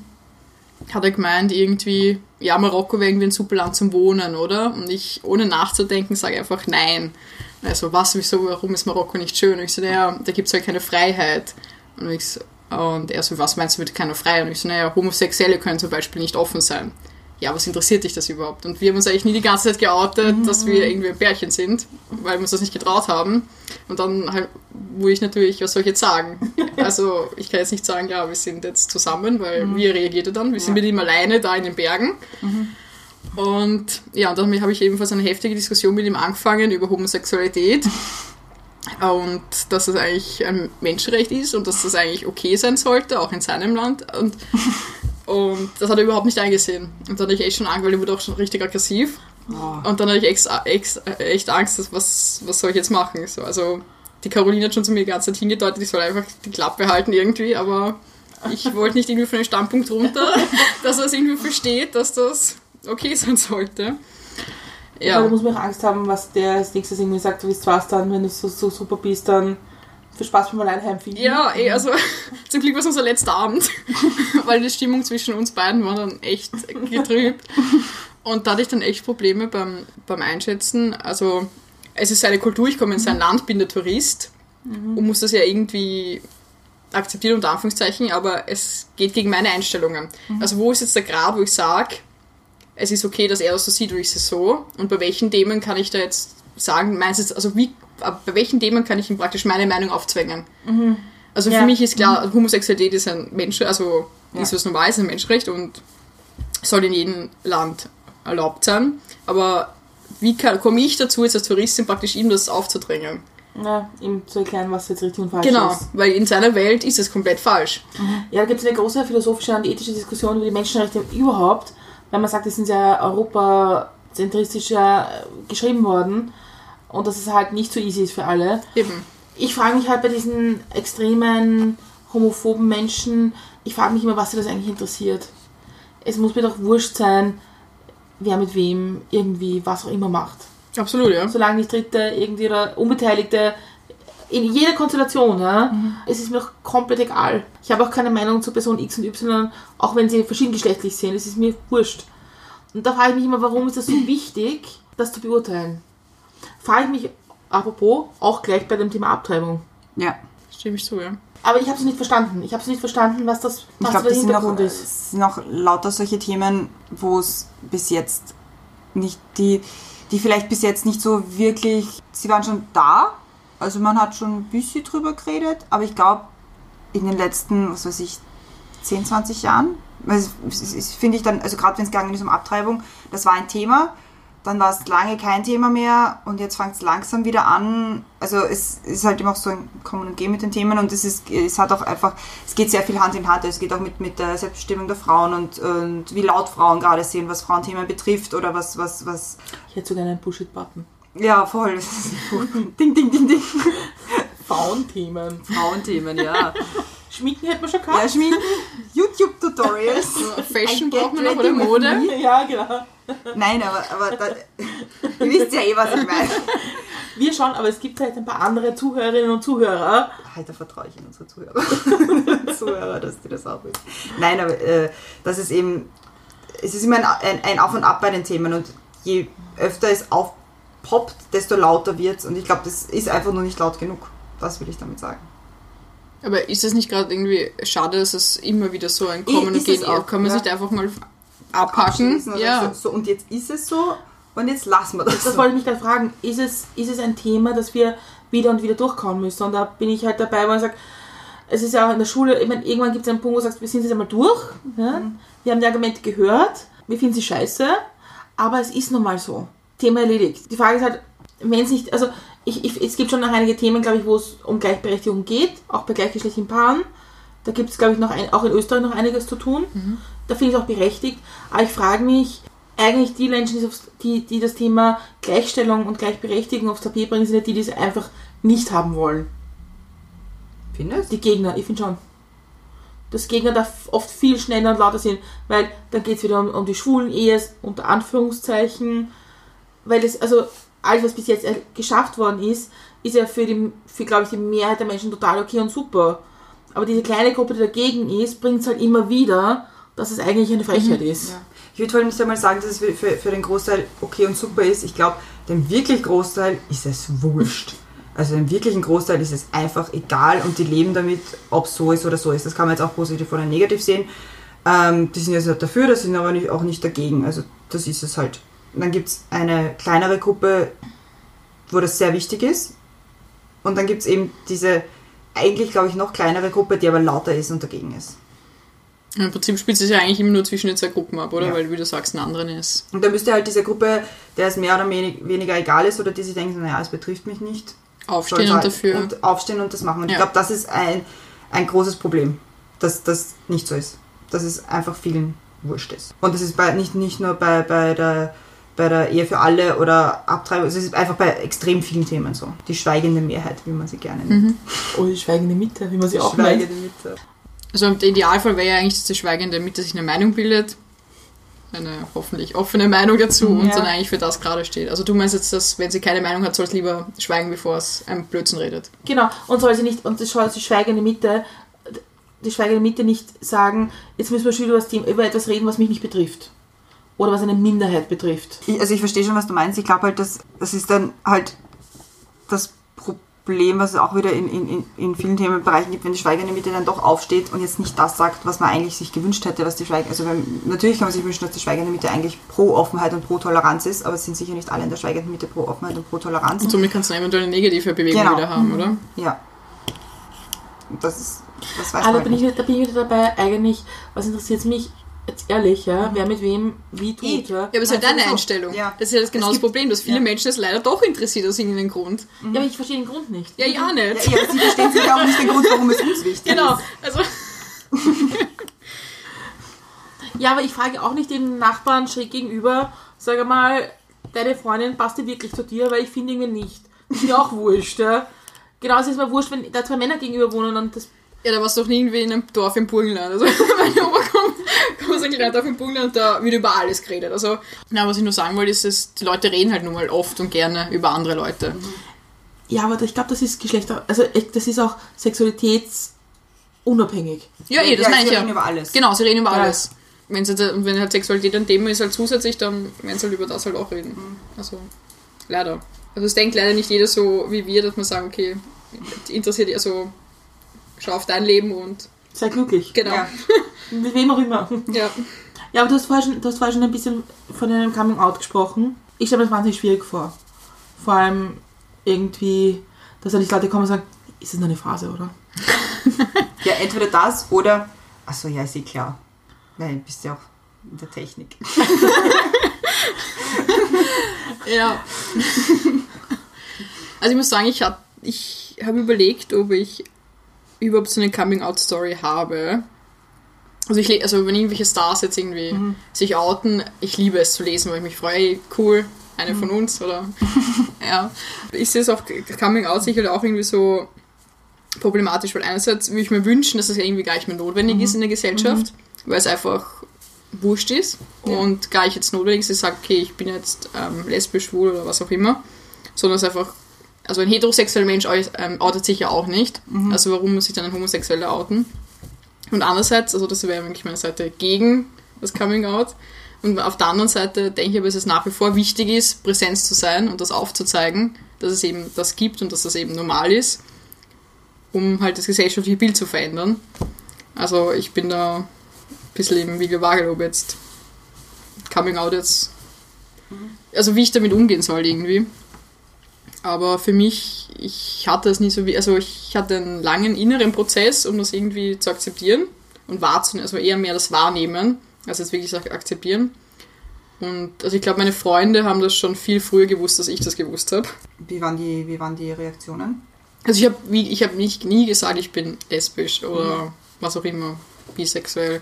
hat er gemeint, irgendwie, ja, Marokko wäre irgendwie ein super Land zum Wohnen, oder? Und ich, ohne nachzudenken, sage einfach nein. Also, was, wieso, warum ist Marokko nicht schön? Und ich so, naja, da gibt es halt keine Freiheit. Und, ich so, und er so, was meinst du mit keiner Freiheit? Und ich so, naja, Homosexuelle können zum Beispiel nicht offen sein. Ja, was interessiert dich das überhaupt? Und wir haben uns eigentlich nie die ganze Zeit geoutet, dass wir irgendwie ein Pärchen sind, weil wir uns das nicht getraut haben. Und dann halt, wurde ich natürlich, was soll ich jetzt sagen? *laughs* Also, ich kann jetzt nicht sagen, ja, wir sind jetzt zusammen, weil wie reagiert er dann? Wir sind mit ihm alleine da in den Bergen. Und ja, und dann habe ich ebenfalls eine heftige Diskussion mit ihm angefangen über Homosexualität. *laughs* Und dass das eigentlich ein Menschenrecht ist und dass das eigentlich okay sein sollte, auch in seinem Land. Und, *laughs* und das hat er überhaupt nicht eingesehen. Und dann hatte ich echt schon Angst, weil er wurde auch schon richtig aggressiv. Oh. Und dann hatte ich ex, ex, echt Angst, dass, was, was soll ich jetzt machen? So, also die Caroline hat schon zu mir die ganze Zeit hingedeutet, ich soll einfach die Klappe halten irgendwie, aber ich *laughs* wollte nicht irgendwie von dem Standpunkt runter, *laughs* dass er es irgendwie versteht, dass das okay sein sollte. Ja. Da muss man auch Angst haben, was der als nächstes irgendwie sagt, wie war's dann, wenn du so, so super bist, dann viel Spaß beim Alleinheim finden. Ja, eh, also *laughs* zum Glück war es unser letzter Abend, *laughs* weil die Stimmung zwischen uns beiden war dann echt getrübt. Und da hatte ich dann echt Probleme beim, beim Einschätzen. Also, es ist seine Kultur, ich komme in sein Land, bin der Tourist und muss das ja irgendwie akzeptieren, unter Anführungszeichen, aber es geht gegen meine Einstellungen. Also, wo ist jetzt der Grad, wo ich sage, es ist okay, dass er das so sieht und ich es so? Und bei welchen Themen kann ich da jetzt sagen, meinst du jetzt, also wie, bei welchen Themen kann ich ihm praktisch meine Meinung aufzwängen? Also Ja. für mich ist klar, Homosexualität ist ein Mensch, also Ja. ist was Normales, ein Menschenrecht und soll in jedem Land erlaubt sein. Aber wie komme ich dazu, jetzt als Touristin praktisch ihm das aufzudrängen? Ja, ihm zu erklären, was jetzt richtig und falsch Genau, ist. weil in seiner Welt ist es komplett falsch. Ja, da gibt es eine große philosophische und ethische Diskussion über die Menschenrechte überhaupt, weil man sagt, die sind ja europazentristisch ja, äh, geschrieben worden und dass es halt nicht so easy ist für alle. Eben. Ich frage mich halt bei diesen extremen homophoben Menschen, ich frage mich immer, was sie das eigentlich interessiert. Es muss mir doch wurscht sein, wer mit wem irgendwie was auch immer macht. Absolut, ja. Solange nicht Dritte irgendwie oder Unbeteiligte in jeder Konstellation, ja, es ist mir doch komplett egal. Ich habe auch keine Meinung zu Person X und Y, auch wenn sie verschiedengeschlechtlich sind. Es ist mir wurscht. Und da frage ich mich immer, warum ist das so wichtig, das zu beurteilen? Frage ich mich, apropos, auch gleich bei dem Thema Abtreibung. Ja. Stimme ich zu, ja. Aber ich habe es nicht verstanden. Ich habe es nicht verstanden, was das Ich was glaube, der das sind noch, Hintergrund ist. es sind noch lauter solche Themen, wo es bis jetzt nicht, die, die vielleicht bis jetzt nicht so wirklich, sie waren schon da, also man hat schon ein bisschen drüber geredet, aber ich glaube, in den letzten, was weiß ich, 10, 20 Jahren, finde ich dann, also gerade wenn es gegangen ist um Abtreibung, das war ein Thema, dann war es lange kein Thema mehr und jetzt fängt es langsam wieder an. Also es ist halt immer auch so ein Kommen und Gehen mit den Themen und es ist, es hat auch einfach, es geht sehr viel Hand in Hand. Es geht auch mit, mit der Selbstbestimmung der Frauen und, und wie laut Frauen gerade sind, was Frauenthemen betrifft oder was, was, was, Ich hätte sogar einen Bullshit-Button. ja voll. *laughs* Ding, ding, ding, ding. Frauenthemen. Frauenthemen, ja. Schminken hätte man schon gehabt. Ja, Schminken, YouTube-Tutorials. *laughs* Fashion braucht man noch oder Mode. Ja, genau. Nein, aber, aber da, ihr wisst ja eh, was ich meine. Wir schon, aber es gibt halt ein paar andere Zuhörerinnen und Zuhörer. Halt, da vertraue ich in unsere Zuhörer. *laughs* Zuhörer, dass die das auch wissen. Nein, aber äh, das ist eben, es ist immer ein, ein, ein Auf und Ab bei den Themen und je öfter es aufpoppt, desto lauter wird es und ich glaube, das ist einfach nur nicht laut genug. Das will ich damit sagen. Aber ist es nicht gerade irgendwie schade, dass es immer wieder so ein Kommen und Gehen auch? Kann man ja. sich da einfach mal abpacken? Und Ja. So, so, und jetzt ist es so und jetzt lassen wir das. Das so. wollte ich mich gerade fragen. Ist es, ist es ein Thema, das wir wieder und wieder durchkauen müssen? Und da bin ich halt dabei, wo ich sage, es ist ja auch in der Schule, ich meine, irgendwann gibt es einen Punkt, wo du sagst, wir sind jetzt einmal durch. Ja? Wir haben die Argumente gehört, wir finden sie scheiße, aber es ist nun mal so. Thema erledigt. Die Frage ist halt, wenn es nicht, also ich, ich, es gibt schon noch einige Themen, glaube ich, wo es um Gleichberechtigung geht, auch bei gleichgeschlechtlichen Paaren. Da gibt es, glaube ich, noch ein, auch in Österreich noch einiges zu tun. Da finde ich es auch berechtigt. Aber ich frage mich, eigentlich die Menschen, die, die, das Thema Gleichstellung und Gleichberechtigung aufs Tapet bringen, sind ja die, die es einfach nicht haben wollen. Findest Die Gegner, ich finde schon. Dass Gegner da oft viel schneller und lauter sind, weil dann geht es wieder um, um die schwulen Ehes, unter Anführungszeichen. Weil es, also alles, was bis jetzt äh, geschafft worden ist, ist ja für, die, für glaube ich, die Mehrheit der Menschen total okay und super. Aber diese kleine Gruppe, die dagegen ist, bringt es halt immer wieder, dass es eigentlich eine Frechheit ist. Ja. Ich würde vor allem nicht einmal sagen, dass es für, für, für den Großteil okay und super ist. Ich glaube, dem wirklich Großteil ist es wurscht. *laughs* Also dem wirklichen Großteil ist es einfach egal und die leben damit, ob es so ist oder so ist. Das kann man jetzt auch positiv oder negativ sehen. Ähm, die sind jetzt nicht dafür, das sind aber nicht, auch nicht dagegen. Also das ist es halt. Und dann gibt es eine kleinere Gruppe, wo das sehr wichtig ist. Und dann gibt es eben diese eigentlich, glaube ich, noch kleinere Gruppe, die aber lauter ist und dagegen ist. Im Prinzip spielt es ja eigentlich immer nur zwischen den zwei Gruppen ab, oder? Ja. Weil, wie du sagst, ein anderen ist. Und da müsste halt diese Gruppe, der es mehr oder wenig, weniger egal ist oder die sich denken, naja, es betrifft mich nicht, Aufstehen und halt- dafür. und aufstehen und das machen. Und ich Ja. glaube, das ist ein, ein großes Problem, dass das nicht so ist. Dass es einfach vielen wurscht ist. Und das ist bei, nicht, nicht nur bei, bei, der, bei der Ehe für alle oder Abtreibung, es ist einfach bei extrem vielen Themen so. Die schweigende Mehrheit, wie man sie gerne nennt. Oh, die schweigende Mitte, wie man sie Die auch nennt. Also der Idealfall wäre ja eigentlich, dass die Schweigende Mitte sich eine Meinung bildet. Eine hoffentlich offene Meinung dazu und Ja. dann eigentlich für das gerade steht. Also du meinst jetzt, dass wenn sie keine Meinung hat, soll es lieber schweigen, bevor es einem Blödsinn redet. Genau, und soll sie nicht, und das soll die schweigende Mitte, die schweigende Mitte nicht sagen, jetzt müssen wir schon über, das Thema, über etwas reden, was mich nicht betrifft. Oder was eine Minderheit betrifft. Ich, also ich verstehe schon, was du meinst. Ich glaube halt, dass das ist dann halt das Problem, was es auch wieder in, in, in- vielen Themenbereichen gibt, wenn die schweigende Mitte dann doch aufsteht und jetzt nicht das sagt, was man eigentlich sich gewünscht hätte, was die Schweigende, also wenn, natürlich kann man sich wünschen, dass die schweigende Mitte eigentlich pro Offenheit und pro Toleranz ist, aber es sind sicher nicht alle in der schweigenden Mitte pro Offenheit und pro Toleranz. Und somit kannst du eventuell eine negative Bewegung Genau. wieder haben, oder? Ja. Und Das ist, das weiß Aber man bin halt ich, da bin ich wieder dabei, eigentlich, was interessiert mich, jetzt ehrlich, ja, wer mit wem wie tut, Eh. ja. Ja, aber es ist halt deine. Einstellung. Ja. Das ist ja das genau das Problem, dass viele ja. Menschen es leider doch interessiert aus irgendeinem Grund. Ja, aber ich verstehe den Grund nicht. Ja, ja Ja, nicht. ja, aber sie verstehen sich auch nicht den Grund, warum es uns wichtig Genau. ist. Also, *laughs* Ja, aber ich frage auch nicht den Nachbarn schräg gegenüber, sage mal, deine Freundin passt dir wirklich zu dir, weil ich finde irgendwie nicht. Ist mir auch wurscht, ja. Genauso ist mir wurscht, wenn da zwei Männer gegenüber wohnen und das. Ja, da warst du doch nie irgendwie in einem Dorf im Burgenland. Also, *laughs* meine Oma kommt, kommt aus einem kleinen Dorf im Burgenland und da wird über alles geredet. Also, na, was ich nur sagen wollte, ist, dass die Leute reden halt nun mal oft und gerne über andere Leute. Ja, aber ich glaube, das ist Geschlechter. Also, das ist auch sexualitätsunabhängig. Ja, eh, das Ja, meine sie ich ja. reden über alles. Genau, sie reden über Ja. alles. Wenn's jetzt, und wenn halt Sexualität ein Thema ist, halt zusätzlich, dann werden sie halt über das halt auch reden. Also, leider. Also, es denkt leider nicht jeder so wie wir, dass man sagen, okay, interessiert, also, schau auf dein Leben und, Sei glücklich. genau. Ja. *laughs* Mit wem auch immer. Ja. Ja, aber du hast vorher schon, du hast vorher schon ein bisschen von einem Coming Out gesprochen. Ich stelle mir das wahnsinnig schwierig vor. Vor allem irgendwie, dass da nicht Leute kommen und sagen, ist das nur eine Phase, oder? *laughs* Ja, entweder das oder. Achso, ja, ist eh klar. Nein, bist ja auch in der Technik. *laughs* Ja. Also ich muss sagen, ich habe ich hab überlegt, ob ich überhaupt so eine Coming-out-Story habe. Also, ich, also wenn irgendwelche Stars jetzt irgendwie sich outen, ich liebe es zu lesen, weil ich mich freue, cool, eine von uns oder? *laughs* Ja. Ich sehe es auch Coming-out sicher auch irgendwie so problematisch, weil einerseits würde ich mir wünschen, dass es ja irgendwie gar nicht mehr notwendig ist in der Gesellschaft, weil es einfach wurscht ist und gar nicht jetzt notwendig ist, ich sage, okay, ich bin jetzt ähm, lesbisch, schwul oder was auch immer, sondern es einfach, also ein heterosexueller Mensch ähm, outet sich ja auch nicht, also warum muss sich dann ein Homosexueller outen? Und andererseits, also das wäre wirklich meine Seite gegen das Coming Out. Und auf der anderen Seite denke ich aber, dass es nach wie vor wichtig ist, Präsenz zu sein und das aufzuzeigen, dass es eben das gibt und dass das eben normal ist, um halt das gesellschaftliche Bild zu verändern. Also ich bin da ein bisschen im Wiegelwagel, ob jetzt Coming Out jetzt, also wie ich damit umgehen soll irgendwie. Aber für mich, ich hatte es nie so wie, also ich hatte einen langen inneren Prozess, um das irgendwie zu akzeptieren und wahrzunehmen, also eher mehr das Wahrnehmen, als jetzt wirklich Akzeptieren. Und also ich glaube, meine Freunde haben das schon viel früher gewusst, als ich das gewusst habe. Wie waren die, wie waren die Reaktionen? Also ich habe ich hab nicht nie gesagt, ich bin lesbisch oder was auch immer, bisexuell.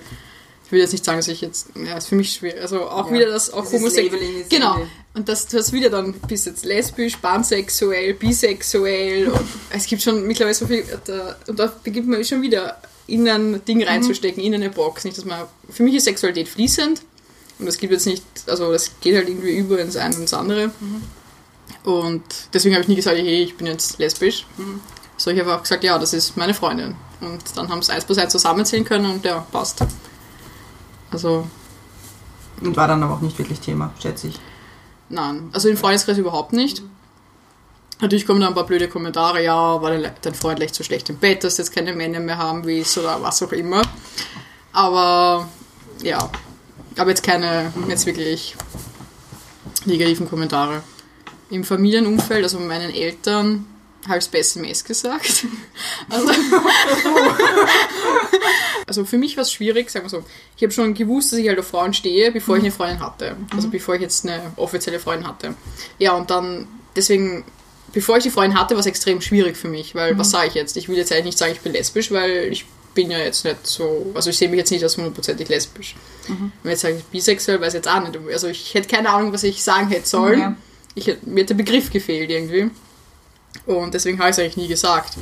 Ich will jetzt nicht sagen, dass ich jetzt, ja, ist für mich schwer. Also auch Ja. wieder das, auch homosexuell. Genau. Und das, du hast wieder dann, bist jetzt lesbisch, pansexuell, bisexuell. Und es gibt schon mittlerweile so viel, da, und da beginnt man schon wieder in ein Ding reinzustecken, in eine Box. Nicht, dass man, für mich ist Sexualität fließend. Und das gibt jetzt nicht, also das geht halt irgendwie über ins eine und ins andere. Und deswegen habe ich nie gesagt, hey, ich bin jetzt lesbisch. So, ich habe auch gesagt, ja, das ist meine Freundin. Und dann haben sie eins plus eins zusammenzählen können und ja, passt. Also, Und war dann aber auch nicht wirklich Thema, schätze ich. Nein. Also im Freundeskreis überhaupt nicht. Natürlich kommen da ein paar blöde Kommentare, ja, war dein, Freund leicht so schlecht im Bett, dass du jetzt keine Männer mehr haben willst oder was auch immer. Aber ja, aber jetzt keine, jetzt wirklich negativen Kommentare. Im Familienumfeld, also bei meinen Eltern, per SMS gesagt. *laughs* Also, *laughs* also für mich war es schwierig, sagen wir so. Ich habe schon gewusst, dass ich halt auf Frauen stehe, bevor ich eine Freundin hatte. Also bevor ich jetzt eine offizielle Freundin hatte. Ja, und dann, deswegen, bevor ich die Freundin hatte, war es extrem schwierig für mich, weil was sage ich jetzt? Ich will jetzt eigentlich nicht sagen, ich bin lesbisch, weil ich bin ja jetzt nicht so, also ich sehe mich jetzt nicht als hundertprozentig lesbisch. Wenn jetzt sage ich bisexuell, weiß ich jetzt auch nicht. Also ich hätte keine Ahnung, was ich sagen hätte sollen. Ja. Ich hätte, mir hat der Begriff gefehlt irgendwie. Und deswegen habe ich es eigentlich nie gesagt.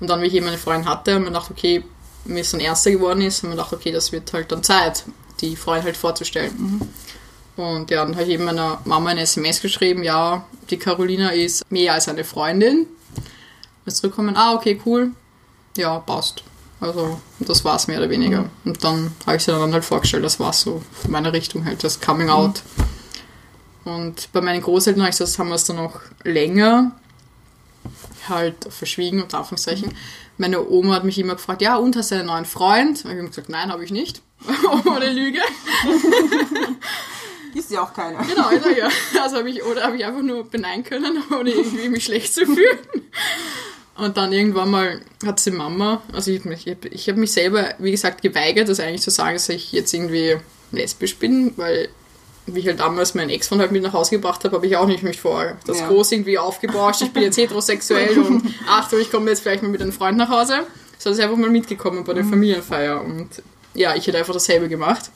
Und dann, wie ich eben eine Freundin hatte, haben wir gedacht, okay, mir es dann ernster geworden ist, haben wir gedacht, okay, das wird halt dann Zeit, die Freundin halt vorzustellen. Und ja, dann habe ich eben meiner Mama eine SMS geschrieben, ja, die Carolina ist mehr als eine Freundin. Jetzt zurückkommen, ah, okay, cool. Ja, passt. Also, das war es mehr oder weniger. Und dann habe ich sie dann halt vorgestellt, das war so von meiner Richtung halt, das Coming Out. Und bei meinen Großeltern habe ich das, haben wir es dann noch länger halt verschwiegen, unter Anführungszeichen. Meine Oma hat mich immer gefragt, ja, und hast du einen neuen Freund? Und ich habe gesagt, nein, habe ich nicht. *laughs* Ohne Lüge. *laughs* Ist ja auch keiner. Genau, also, ja. Also habe ich, oder habe ich einfach nur beneiden können, *laughs* ohne irgendwie mich schlecht zu fühlen. Und dann irgendwann mal hat sie Mama, also ich, ich, ich habe mich selber, wie gesagt, geweigert, das eigentlich zu sagen, dass ich jetzt irgendwie lesbisch bin, weil wie ich halt damals meinen Ex-Freund halt mit nach Hause gebracht habe, habe ich auch nicht mich vor das Ja. groß irgendwie aufgebauscht, ich bin jetzt heterosexuell *laughs* und Achtung, ich komme jetzt vielleicht mal mit einem Freund nach Hause. So ist einfach mal mitgekommen bei der Familienfeier und ja, ich hätte einfach dasselbe gemacht.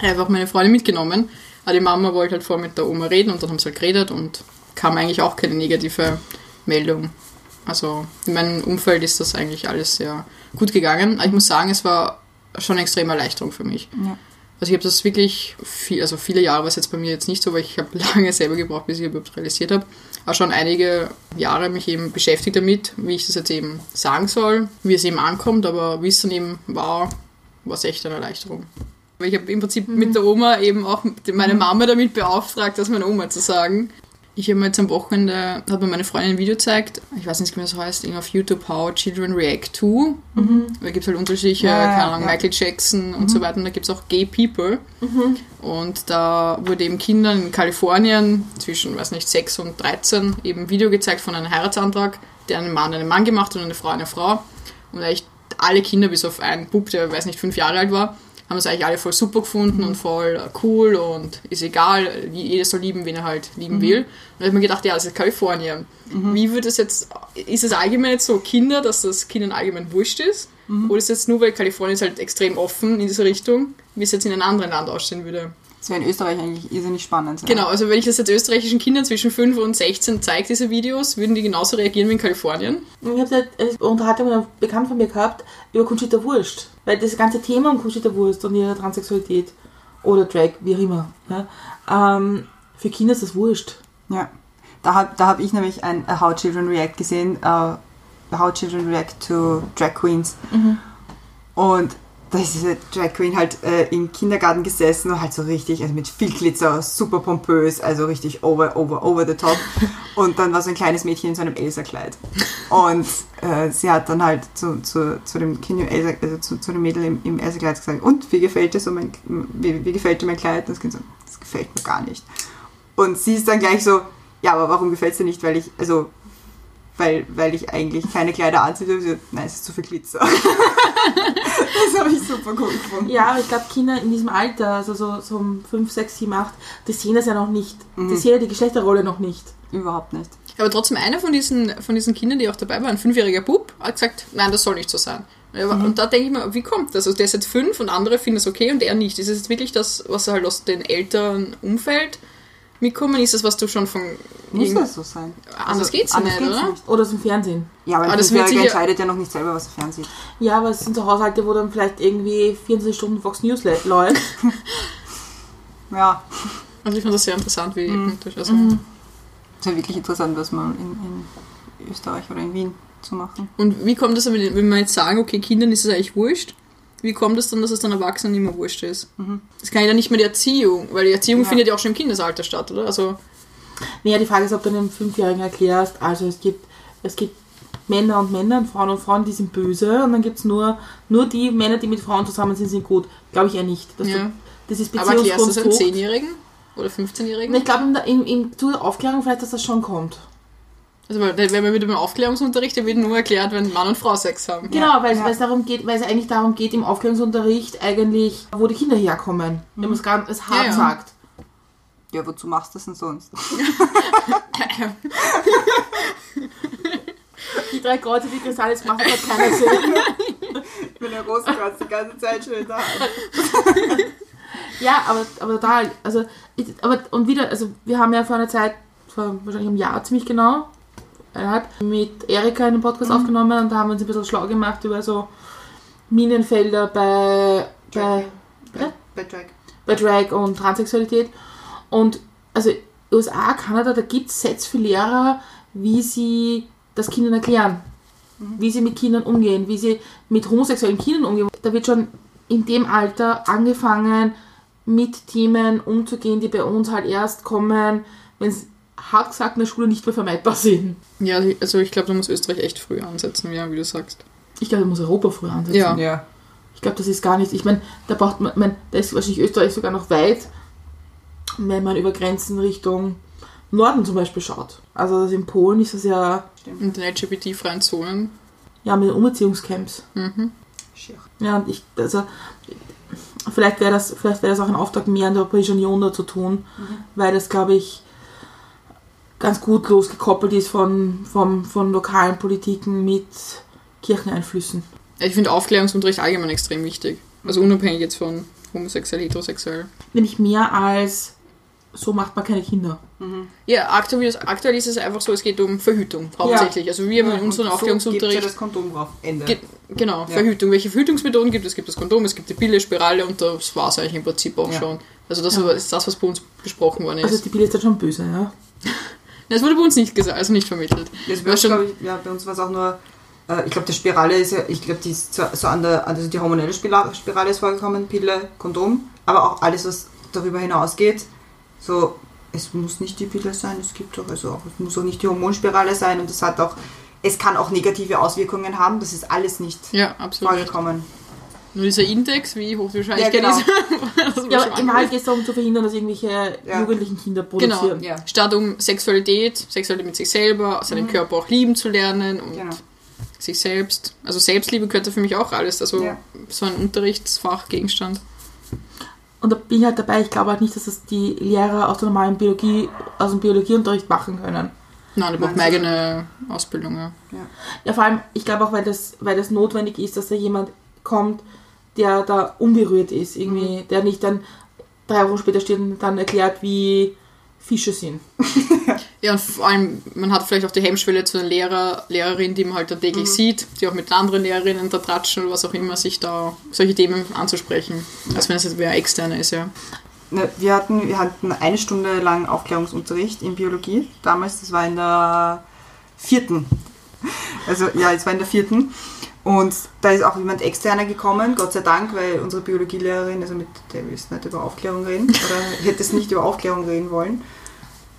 Einfach meine Freundin mitgenommen. Aber die Mama wollte halt vor mit der Oma reden und dann haben sie halt geredet und kam eigentlich auch keine negative Meldung. Also in meinem Umfeld ist das eigentlich alles sehr gut gegangen. Aber ich muss sagen, es war schon eine extreme Erleichterung für mich. Ja. Also ich habe das wirklich, viel, also viele Jahre war es jetzt bei mir jetzt nicht so, weil ich habe *laughs* lange selber gebraucht, bis ich überhaupt realisiert habe. Aber schon einige Jahre mich eben beschäftigt damit, wie ich das jetzt eben sagen soll, wie es eben ankommt, aber wie es dann eben war, war es echt eine Erleichterung. Weil ich habe im Prinzip mit der Oma eben auch meine Mama damit beauftragt, das meiner Oma zu sagen. Ich habe mir jetzt am Wochenende, hat mir meine Freundin ein Video gezeigt, ich weiß nicht, wie es heißt, irgendwie auf YouTube, How Children React to. Da gibt es halt unterschiedliche, Ja, keine Ahnung, ja. Michael Jackson und so weiter. Und da gibt es auch Gay People. Und da wurde eben Kindern in Kalifornien zwischen, weiß nicht, 6 und 13 eben ein Video gezeigt von einem Heiratsantrag, der einen Mann einen Mann gemacht und eine Frau eine Frau. Und echt alle Kinder, bis auf einen Bub, der, weiß nicht, fünf Jahre alt war, haben es eigentlich alle voll super gefunden und voll cool und ist egal, jeder soll lieben, wen er halt lieben will. Und da habe ich mir gedacht, ja, das ist Kalifornien. Wie wird es jetzt, ist es allgemein jetzt so Kinder, dass das Kindern allgemein wurscht ist? Oder ist es jetzt nur, weil Kalifornien ist halt extrem offen in diese Richtung, wie es jetzt in einem anderen Land aussehen würde? Das wäre in Österreich eigentlich irrsinnig spannend. Ja. Genau, also wenn ich das jetzt österreichischen Kindern zwischen 5 und 16 zeige, diese Videos, würden die genauso reagieren wie in Kalifornien? Ich habe eine Unterhaltung mit einem Bekannten von mir gehabt über Conchita Wurst. Weil das ganze Thema um Conchita Wurst und ihre Transsexualität oder Drag, wie auch immer, ja, ähm, für Kinder ist das wurscht. Ja. Da habe da hab ich nämlich ein A How Children React gesehen, uh, How Children React to Drag Queens. Und da ist diese Drag Queen halt äh, im Kindergarten gesessen und halt so richtig, also mit viel Glitzer, super pompös, also richtig over, over, over the top. *laughs* Und dann war so ein kleines Mädchen in so einem Elsa-Kleid. Und äh, sie hat dann halt zu, zu, zu dem Kind im Elsa, also zu, zu dem Mädel im, im Elsa-Kleid gesagt, und wie gefällt dir so mein, wie, wie gefällt dir mein Kleid? Und das Kind so, das gefällt mir gar nicht. Und sie ist dann gleich so, ja, aber warum gefällt es dir nicht? Weil ich, also, weil, weil ich eigentlich keine Kleider anziehe. Und sie so, Nein, es ist zu viel Glitzer. *laughs* *laughs* das habe ich super cool gefunden. Ja, aber ich glaube, Kinder in diesem Alter, also so, so um 5, 6, 7, 8, die sehen das ja noch nicht. Die sehen ja die Geschlechterrolle noch nicht. Überhaupt nicht. Aber trotzdem, einer von diesen, von diesen Kindern, die auch dabei war, ein fünfjähriger Bub, hat gesagt, nein, das soll nicht so sein. Aber- Und da denke ich mir, wie kommt das? Also der ist jetzt fünf und andere finden es okay und er nicht. Ist es jetzt wirklich das, was halt aus den älteren Mitkommen? Ist das, was du schon von... Muss das so sein? Anders geht's ja anders nicht, geht's oder? Nicht. Oder aus dem Fernsehen. Ja, aber Aber ein das wird entscheidet ja noch nicht selber, was er fernsieht. Ja, aber es sind so Haushalte, wo dann vielleicht irgendwie 24 Stunden Fox News läuft. *laughs* Ja, Also ich fand das sehr interessant, wie... Also, das ist ja wirklich interessant, das mal in, in Österreich oder in Wien zu machen. Und wie kommt das, wenn wir jetzt sagen, okay, Kindern ist es eigentlich wurscht, wie kommt es dann, dass es dann Erwachsenen immer wurscht ist? Das kann ja dann nicht mehr die Erziehung, weil die Erziehung Ja. findet ja auch schon im Kindesalter statt, oder? Also, Naja, die Frage ist, ob du einem Fünfjährigen erklärst, also es gibt, es gibt Männer und Männer und Frauen und Frauen, die sind böse und dann gibt es nur, nur die Männer, die mit Frauen zusammen sind, sind gut. Glaube ich eher nicht. Dass Ja. du, das ist aber erklärst du das einem. 10-Jährigen oder 15-Jährigen? Ich glaube, im, im, zu der Aufklärung vielleicht, dass das schon kommt. Also, weil- wenn man wieder beim Aufklärungsunterricht, der wird nur erklärt, wenn Mann und Frau Sex haben. Genau, weil, Ja. weil es darum geht, weil es eigentlich darum geht, im Aufklärungsunterricht eigentlich, wo die Kinder herkommen. Wenn man es ganz es hart Ja, ja. sagt. Ja, wozu machst du das denn sonst? *laughs* Die drei Kreuze, die Kristallis machen, hat keiner gesehen. Ich bin der Rosenkreuz die ganze Zeit schon da. Ja, aber, aber total. Also, ich, aber, und wieder, also wir haben ja vor einer Zeit, vor wahrscheinlich einem Jahr ziemlich genau, er hat mit Erika einen Podcast aufgenommen und da haben wir uns ein bisschen schlau gemacht über so Minenfelder bei, bei, Bei, bei Drag. bei Drag und Transsexualität. Und also USA, Kanada, da gibt es Sets für Lehrer, wie sie das Kindern erklären. Wie sie mit Kindern umgehen, wie sie mit homosexuellen Kindern umgehen. Da wird schon in dem Alter angefangen, mit Themen umzugehen, die bei uns halt erst kommen, wenn es hart gesagt in der Schule nicht mehr vermeidbar sind. Ja, also ich glaube, da muss Österreich echt früh ansetzen, ja, wie du sagst. Ich glaube, da muss Europa früher ansetzen. Ja. Ja. Ich glaube, das ist gar nicht. Ich meine, da braucht man, man, da ist wahrscheinlich Österreich sogar noch weit, wenn man über Grenzen Richtung Norden zum Beispiel schaut. Also das in Polen ist das ja, Und den LGBT-freien Zonen. ja mit den Umerziehungscamps. Mhm. Schier. Ja, und ich, also vielleicht wäre das, vielleicht wäre das auch ein Auftrag mehr an der Europäischen Union da zu tun, weil das, glaube ich, ganz gut losgekoppelt ist von, von, von lokalen Politiken mit Kircheneinflüssen. Ich finde Aufklärungsunterricht allgemein extrem wichtig. Also unabhängig jetzt von homosexuell, heterosexuell. Nämlich mehr als so macht man keine Kinder. Ja, aktuell ist, aktuell ist es einfach so, es geht um Verhütung hauptsächlich. Also wir haben in unserem ja Aufklärungsunterricht das Kondom drauf. Ende. Ge genau, Verhütung. Welche Verhütungsmethoden gibt es? Es gibt das Kondom, es gibt die Pille, Spirale und das war es eigentlich im Prinzip auch Ja. schon. Also das ist das, was bei uns besprochen worden ist. Also die Pille ist dann schon böse, ja. *laughs* das wurde bei uns nicht gesagt, also nicht vermittelt. Das War bei uns, schon- ich, ja, bei uns war es auch nur, äh, ich glaube, die Spirale ist ja, ich glaube, die ist so, an der, also die hormonelle Spirale, ist vorgekommen, Pille, Kondom, aber auch alles, was darüber hinausgeht, so, es muss nicht die Pille sein, es gibt doch, also auch, es muss auch nicht die Hormonspirale sein und es hat auch, es kann auch negative Auswirkungen haben, das ist alles nicht Ja, vorgekommen. Nur dieser Index, wie hoch die Wahrscheinlichkeit Ja, genau. ist. *laughs* Ja, im. Halt geht es darum zu verhindern, dass irgendwelche Ja. jugendlichen Kinder Genau, produzieren. Ja. statt um Sexualität, Sexualität mit sich selber, seinen Körper auch lieben zu lernen und Genau. sich selbst. Also Selbstliebe gehört da für mich auch alles. Also Ja. so ein Unterrichtsfach, Gegenstand. Und da bin ich halt dabei, ich glaube halt nicht, dass das die Lehrer aus der normalen Biologie, aus dem Biologieunterricht machen können. Nein, da braucht man eigene Ausbildung. Ja. Ja, vor allem, ich glaube auch, weil das, weil das notwendig ist, dass da jemand kommt, der da unberührt ist, irgendwie, der nicht dann drei Wochen später steht und dann erklärt, wie Fische sind. *laughs* ja, und vor allem, man hat vielleicht auch die Hemmschwelle zu einer Lehrer, Lehrerin, die man halt da täglich sieht, die auch mit den anderen Lehrerinnen da tratschen oder was auch immer, sich da solche Themen anzusprechen. Als wenn es jetzt wer externe ist, ja. Ne, Wir hatten, wir hatten eine Stunde lang Aufklärungsunterricht in Biologie. Damals, das war in der vierten. *laughs* Also ja, es war in der vierten. Und da ist auch jemand externer gekommen, Gott sei Dank, weil unsere Biologielehrerin, also mit der wir jetzt nicht über Aufklärung reden, *laughs* oder hätte es nicht über Aufklärung reden wollen.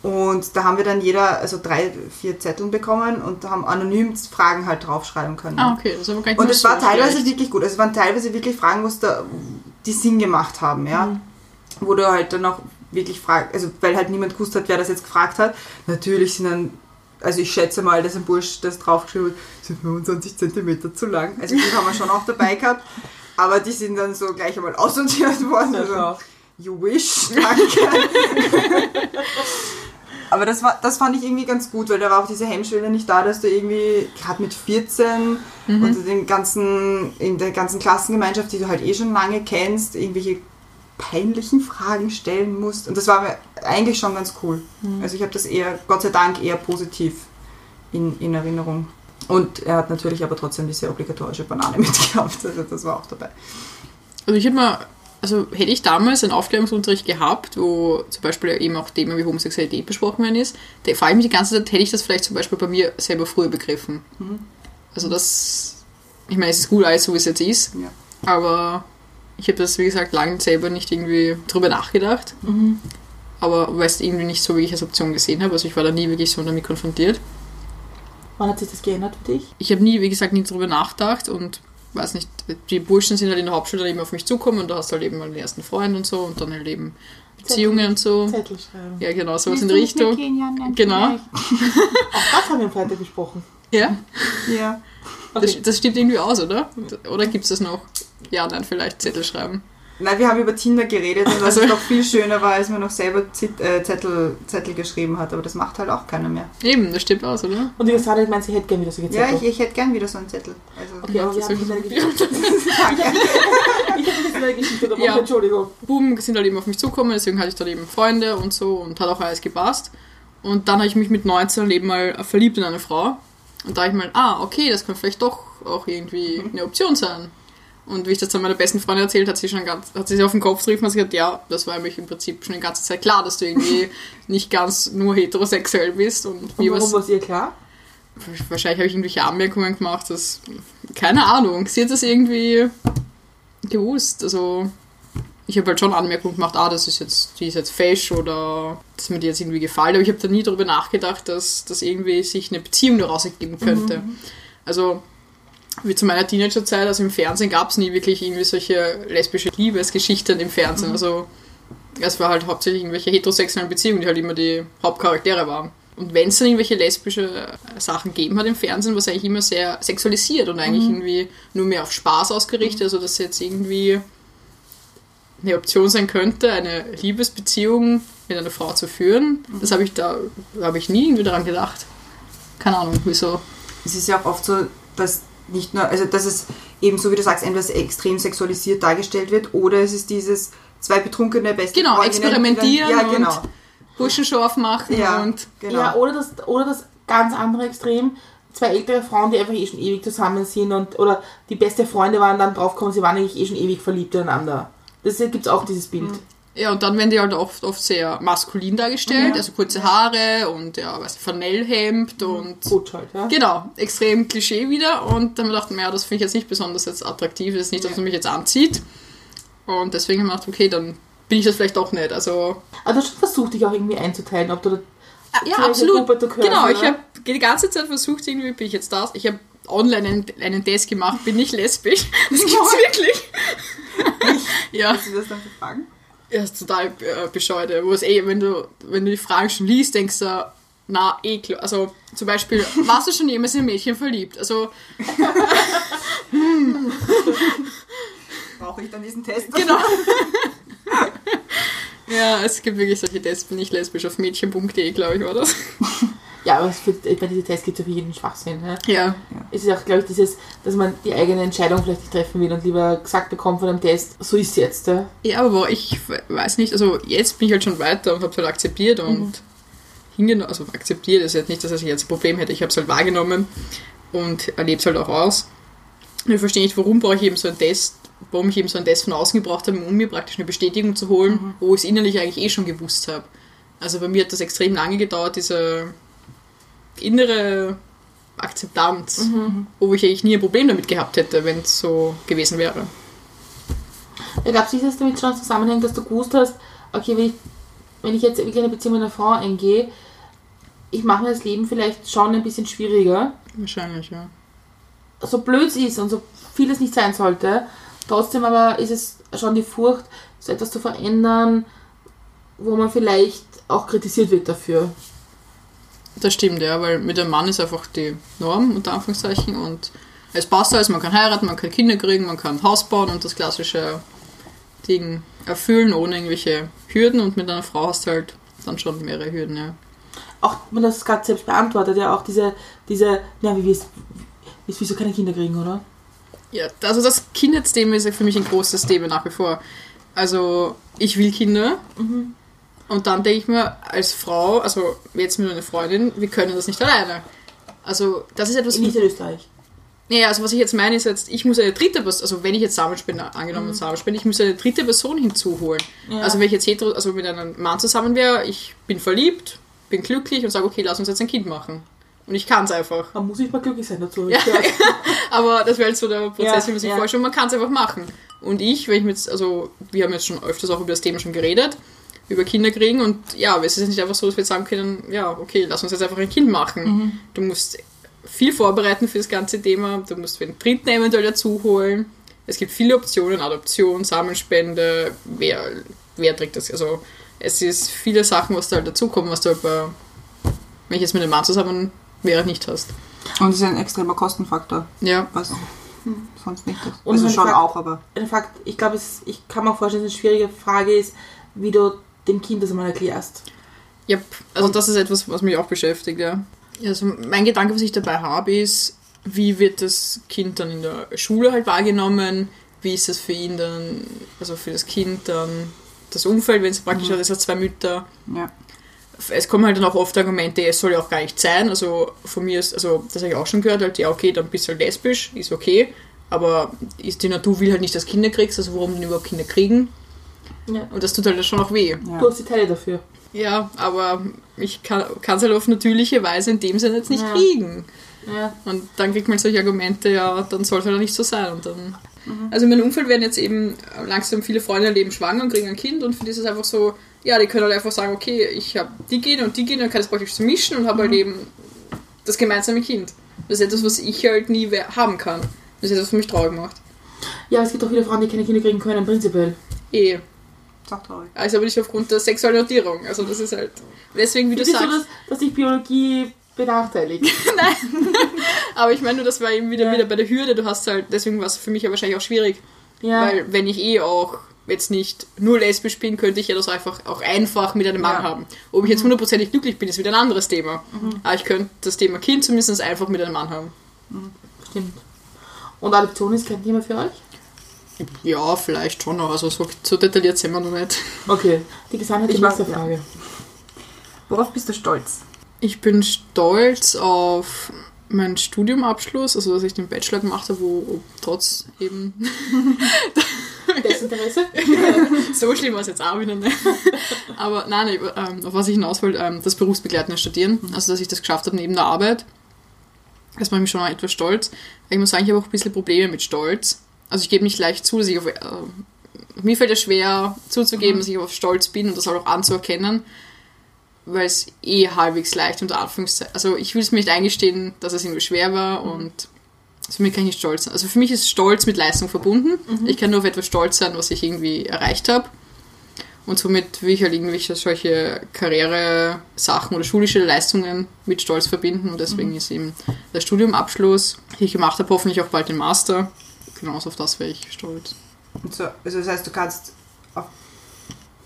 Und da haben wir dann jeder, also drei, vier Zetteln bekommen und haben anonym Fragen halt draufschreiben können. Ah, okay, das ist aber gar nicht Und es war teilweise schlecht. wirklich gut. Also es waren teilweise wirklich Fragen, was da die Sinn gemacht haben, ja. Wo du halt dann auch wirklich fragst, also weil halt niemand gewusst hat, wer das jetzt gefragt hat. Natürlich sind dann, also ich schätze mal, dass ein Bursch das draufgeschrieben hat, sind 25 Zentimeter zu lang. Also die haben wir schon auch dabei gehabt. Aber die sind dann so gleich einmal aussortiert worden. Also, you wish, danke. Aber das, war, das fand ich irgendwie ganz gut, weil da war auch diese Hemmschwelle nicht da, dass du irgendwie gerade mit 14 unter den ganzen, in der ganzen Klassengemeinschaft, die du halt eh schon lange kennst, irgendwelche peinlichen Fragen stellen musst. Und das war mir eigentlich schon ganz cool. Also ich habe das eher, Gott sei Dank, eher positiv in, in Erinnerung. Und er hat natürlich aber trotzdem diese obligatorische Banane *laughs* mitgehabt. Also das war auch dabei. Also ich hätte mal, also hätte ich damals einen Aufklärungsunterricht gehabt, wo zum Beispiel eben auch Themen wie Homosexualität besprochen werden ist, da frage ich mich die ganze Zeit, hätte ich das vielleicht zum Beispiel bei mir selber früher begriffen. Also das, ich meine, es ist gut alles so, wie es jetzt ist, Ja. aber ich habe das, wie gesagt, lange selber nicht irgendwie drüber nachgedacht. Aber weil es irgendwie nicht so wirklich als Option gesehen habe, also ich war da nie wirklich so damit konfrontiert. Wann hat sich das geändert für dich? Ich habe nie, wie gesagt, nie drüber nachgedacht und weiß nicht, die Burschen sind halt in der Hauptschule dann eben auf mich zukommen und da hast du halt eben mal den ersten Freund und so und dann halt eben Beziehungen und so. Zettel schreiben. Ja, genau, sowas in Richtung. Genau. *laughs* Auch das haben wir am Freitag besprochen. Ja, Ja. Das, das stimmt irgendwie aus, oder? Oder gibt es das noch? Ja, nein, vielleicht Zettel schreiben. Nein, wir haben über Tinder geredet und was Also- noch viel schöner war, als man noch selber Zit äh, Zettel, Zettel geschrieben hat, aber das macht halt auch keiner mehr. Eben, das stimmt aus, oder? Und die Kasane meint, sie hätte gerne wieder so Ja, Zettel. ich, ich hätte gern wieder so einen Zettel. Also, Okay, aber wir Das haben ist eine wirklich- *laughs* Geschichte. Ich habe eine Geschichte davon, Ja. Entschuldigung. Buben sind halt eben auf mich zugekommen, deswegen hatte ich dann eben Freunde und so und hat auch alles gepasst. Und dann habe ich mich mit 19 eben mal verliebt in eine Frau. Und da habe ich mal, ah, okay, das kann vielleicht doch auch irgendwie eine Option sein. Und wie ich das dann meiner besten Freundin erzählt, hat sie schon ganz, hat sie sich auf den Kopf getroffen und gesagt, ja, das war mich im Prinzip schon die ganze Zeit klar, dass du irgendwie *laughs* nicht ganz nur heterosexuell bist. Und Und warum war es ihr klar? wahrscheinlich habe ich irgendwelche Anmerkungen gemacht, dass, keine Ahnung, sie hat das irgendwie gewusst. Also, ich habe halt schon Anmerkungen gemacht, ah, das ist jetzt, die ist jetzt fesch oder dass mir die jetzt irgendwie gefällt, aber ich habe da nie darüber nachgedacht, dass, dass irgendwie sich eine Beziehung daraus ergeben könnte. Also, wie zu meiner Teenagerzeit, also im Fernsehen gab es nie wirklich irgendwie solche lesbische Liebesgeschichten im Fernsehen. Also, es war halt hauptsächlich irgendwelche heterosexuellen Beziehungen, die halt immer die Hauptcharaktere waren. Und wenn es dann irgendwelche lesbische Sachen gegeben hat im Fernsehen, war es eigentlich immer sehr sexualisiert und eigentlich irgendwie nur mehr auf Spaß ausgerichtet, also dass jetzt irgendwie eine Option sein könnte, eine Liebesbeziehung mit einer Frau zu führen. Das habe ich da, habe ich nie irgendwie daran gedacht. Keine Ahnung, wieso. Es ist ja auch oft so, dass nicht nur, also dass es eben so wie du sagst, entweder extrem sexualisiert dargestellt wird oder es ist dieses zwei betrunkene beste Genau, experimentieren Dann, ja, genau. und Burschenshow aufmachen Ja, und genau. Ja, oder das, oder das ganz andere Extrem. Zwei ältere Frauen, die einfach eh schon ewig zusammen sind und oder die beste Freunde waren, dann draufkommen, sie waren eigentlich eh schon ewig verliebt ineinander. Das gibt es auch, dieses Bild. Ja, und dann werden die halt oft, oft sehr maskulin dargestellt, also kurze Haare und ja, weiß nicht, Flanellhemd und Gut halt, ja. genau, extrem Klischee wieder. Und dann haben wir gedacht, naja, das finde ich jetzt nicht besonders jetzt attraktiv, das ist nicht, dass man mich jetzt anzieht. Und deswegen haben wir gedacht, okay, dann bin ich das vielleicht doch nicht. Also Aber du hast schon versucht, dich auch irgendwie einzuteilen, ob du da ja, absolut. Gruppe gehörst, Genau, ich oder? habe die ganze Zeit versucht, irgendwie bin ich jetzt das. Ich habe online einen, einen Test gemacht, bin nicht lesbisch. *laughs* Das gibt's wirklich. *laughs* ja. Kannst du das dann fragen? Ja, ist total äh, bescheuert. Wo es eh, wenn du, wenn du die Fragen schon liest, denkst du, na, eh klar. Also zum Beispiel, *laughs* warst du schon jemals in ein Mädchen verliebt? Also, Brauche ich dann diesen Test? genau. ja, es gibt wirklich solche Tests, bin ich lesbisch auf mädchen.de, glaube ich, war das. Ja, aber es für, bei diesen Tests gibt es für jeden Schwachsinn. Ne? Ja. Es ist auch, glaube ich, dieses, dass man die eigene Entscheidung vielleicht nicht treffen will und lieber gesagt bekommt von einem Test, so ist es jetzt. Ja? Ja, aber ich weiß nicht, also jetzt bin ich halt schon weiter und habe es halt akzeptiert und hingenommen, also akzeptiert ist jetzt nicht, dass ich jetzt ein Problem hätte, ich habe es halt wahrgenommen und erlebe es halt auch aus. Ich verstehe nicht, warum brauche ich eben so einen Test, warum ich eben so einen Test von außen gebraucht habe, um mir praktisch eine Bestätigung zu holen, wo ich es innerlich eigentlich eh schon gewusst habe. Also bei mir hat das extrem lange gedauert, diese innere Akzeptanz, wo ich eigentlich nie ein Problem damit gehabt hätte, wenn es so gewesen wäre. Ja, gab es nicht, dass damit schon zusammenhängt, dass du gewusst hast, okay, wenn ich, wenn ich jetzt wirklich eine Beziehung mit einer Frau eingehe, ich mache mir das Leben vielleicht schon ein bisschen schwieriger. Wahrscheinlich, ja. So blöd es ist und so viel es nicht sein sollte, trotzdem aber ist es schon die Furcht, so etwas zu verändern, wo man vielleicht auch kritisiert wird dafür. Das stimmt, ja, weil mit dem Mann ist einfach die Norm, unter Anführungszeichen, und es passt alles, man kann heiraten, man kann Kinder kriegen, man kann ein Haus bauen und das klassische Ding erfüllen, ohne irgendwelche Hürden und mit einer Frau hast du halt dann schon mehrere Hürden, ja. Auch wenn das gerade selbst beantwortet, ja, auch diese, diese, ja, wie wirst wieso keine Kinder kriegen, oder? Ja, also das Kindheitsthema ist ja für mich ein großes Thema nach wie vor. Also ich will Kinder und dann denke ich mir als Frau, also jetzt mit meiner Freundin, wir können das nicht alleine. Also das ist etwas, In Niederösterreich. Nee, also was ich jetzt meine ist jetzt, ich muss eine dritte Person, also wenn ich jetzt Samenspender, angenommen Samenspender, ich muss eine dritte Person hinzuholen. Ja. Also wenn ich jetzt hetero, also mit einem Mann zusammen wäre, ich bin verliebt, bin glücklich und sage, okay, lass uns jetzt ein Kind machen. Und ich kann es einfach. Man muss nicht mal glücklich sein dazu. Ja, *laughs* aber das wäre halt so der Prozess, Ja, wie man sich ja. vorstellt, man kann es einfach machen. Und ich, wenn ich jetzt, also wir haben jetzt schon öfters auch über das Thema schon geredet, über Kinder kriegen und ja, aber es ist jetzt nicht einfach so, dass wir jetzt sagen können, ja, okay, lass uns jetzt einfach ein Kind machen. Mhm. Du musst viel vorbereiten für das ganze Thema, du musst den Dritten eventuell dazu holen. Es gibt viele Optionen, Adoption, Samenspende, wer, wer trägt das? Also es ist viele Sachen, was da halt dazukommen, was du halt bei, wenn ich jetzt mit einem Mann zusammen wäre, nicht hast. Und es ist ein extremer Kostenfaktor, Ja, was sonst nicht ist. Und also schon Fakt- auch, aber Ein Fakt, ich glaube, es- ich kann mir auch vorstellen, dass eine schwierige Frage ist, wie du dem Kind das einmal erklärst. Yep. Also das ist etwas, was mich auch beschäftigt, ja. Also mein Gedanke, was ich dabei habe, ist, wie wird das Kind dann in der Schule halt wahrgenommen? Wie ist es für ihn dann, also für das Kind dann das Umfeld, wenn es praktisch hat, es hat zwei Mütter. ja. Es kommen halt dann auch oft Argumente, es soll ja auch gar nicht sein. Also von mir ist, also das habe ich auch schon gehört, halt, ja okay, dann bist du halt lesbisch, ist okay. Aber ist die Natur will halt nicht, dass Kinder kriegst, also warum denn überhaupt Kinder kriegen? Ja. Und das tut halt schon auch weh. ja. Du hast die Teile dafür. Ja, aber ich kann es halt auf natürliche Weise in dem Sinne jetzt nicht Ja. kriegen. Ja. Und dann kriegt man solche Argumente, ja, dann soll es halt nicht so sein. Und dann Also in meinem Umfeld werden jetzt eben langsam viele Freunde leben schwanger und kriegen ein Kind und für die ist es einfach so, ja, die können halt einfach sagen, okay, ich habe die Gene und die Gene, dann kann ich das praktisch so mischen und habe halt eben das gemeinsame Kind. Das ist etwas, was ich halt nie haben kann. Das ist etwas, was mich traurig macht. Ja, es gibt auch viele Frauen, die keine Kinder kriegen können, prinzipiell. Eh. Ist auch traurig. Also aber nicht aufgrund der sexuellen Notierung. Also das ist halt. Deswegen, wie du es so, sagst. dass, dass dich Biologie benachteiligt? *laughs* Aber ich meine, nur, das war eben wieder, Ja. wieder bei der Hürde. Du hast halt, deswegen war es für mich ja wahrscheinlich auch schwierig. Ja. Weil wenn ich eh auch jetzt nicht nur lesbisch bin, könnte ich ja das einfach auch einfach mit einem Mann Ja. haben. Ob ich jetzt hundertprozentig glücklich bin, ist wieder ein anderes Thema. Aber ich könnte das Thema Kind zumindest einfach mit einem Mann haben. Stimmt. Und Adoption ist kein Thema für euch? Ja, vielleicht schon noch. Also so, so detailliert sind wir noch nicht. Okay. Die Gesamtheit Ich die mag- nächste Frage. Worauf bist du stolz? Ich bin stolz auf meinen Studiumabschluss, also dass ich den Bachelor gemacht habe, wo trotz eben *laughs* Desinteresse? *laughs* so schlimm war es jetzt auch wieder nicht. Aber nein, ich, ähm, auf was ich hinaus wollte, ähm, das berufsbegleitende Studieren, also dass ich das geschafft habe neben der Arbeit. Das macht mich schon etwas stolz. Ich muss sagen, ich habe auch ein bisschen Probleme mit Stolz. Also ich gebe nicht leicht zu, dass ich auf, äh, mir fällt es schwer zuzugeben, dass ich auf Stolz bin und das auch anzuerkennen, weil es eh halbwegs leicht unter Anführungszeichen, also ich will es mir nicht eingestehen, dass es irgendwie schwer war und somit kann ich nicht stolz sein. Also für mich ist Stolz mit Leistung verbunden. Ich kann nur auf etwas stolz sein, was ich irgendwie erreicht habe. Und somit will ich halt irgendwelche solche Karriere-Sachen oder schulische Leistungen mit Stolz verbinden. Und deswegen ist eben der Studiumabschluss, den ich gemacht habe, hoffentlich auch bald den Master. Genauso auf das wäre ich stolz. Und so, also das heißt, du kannst auf,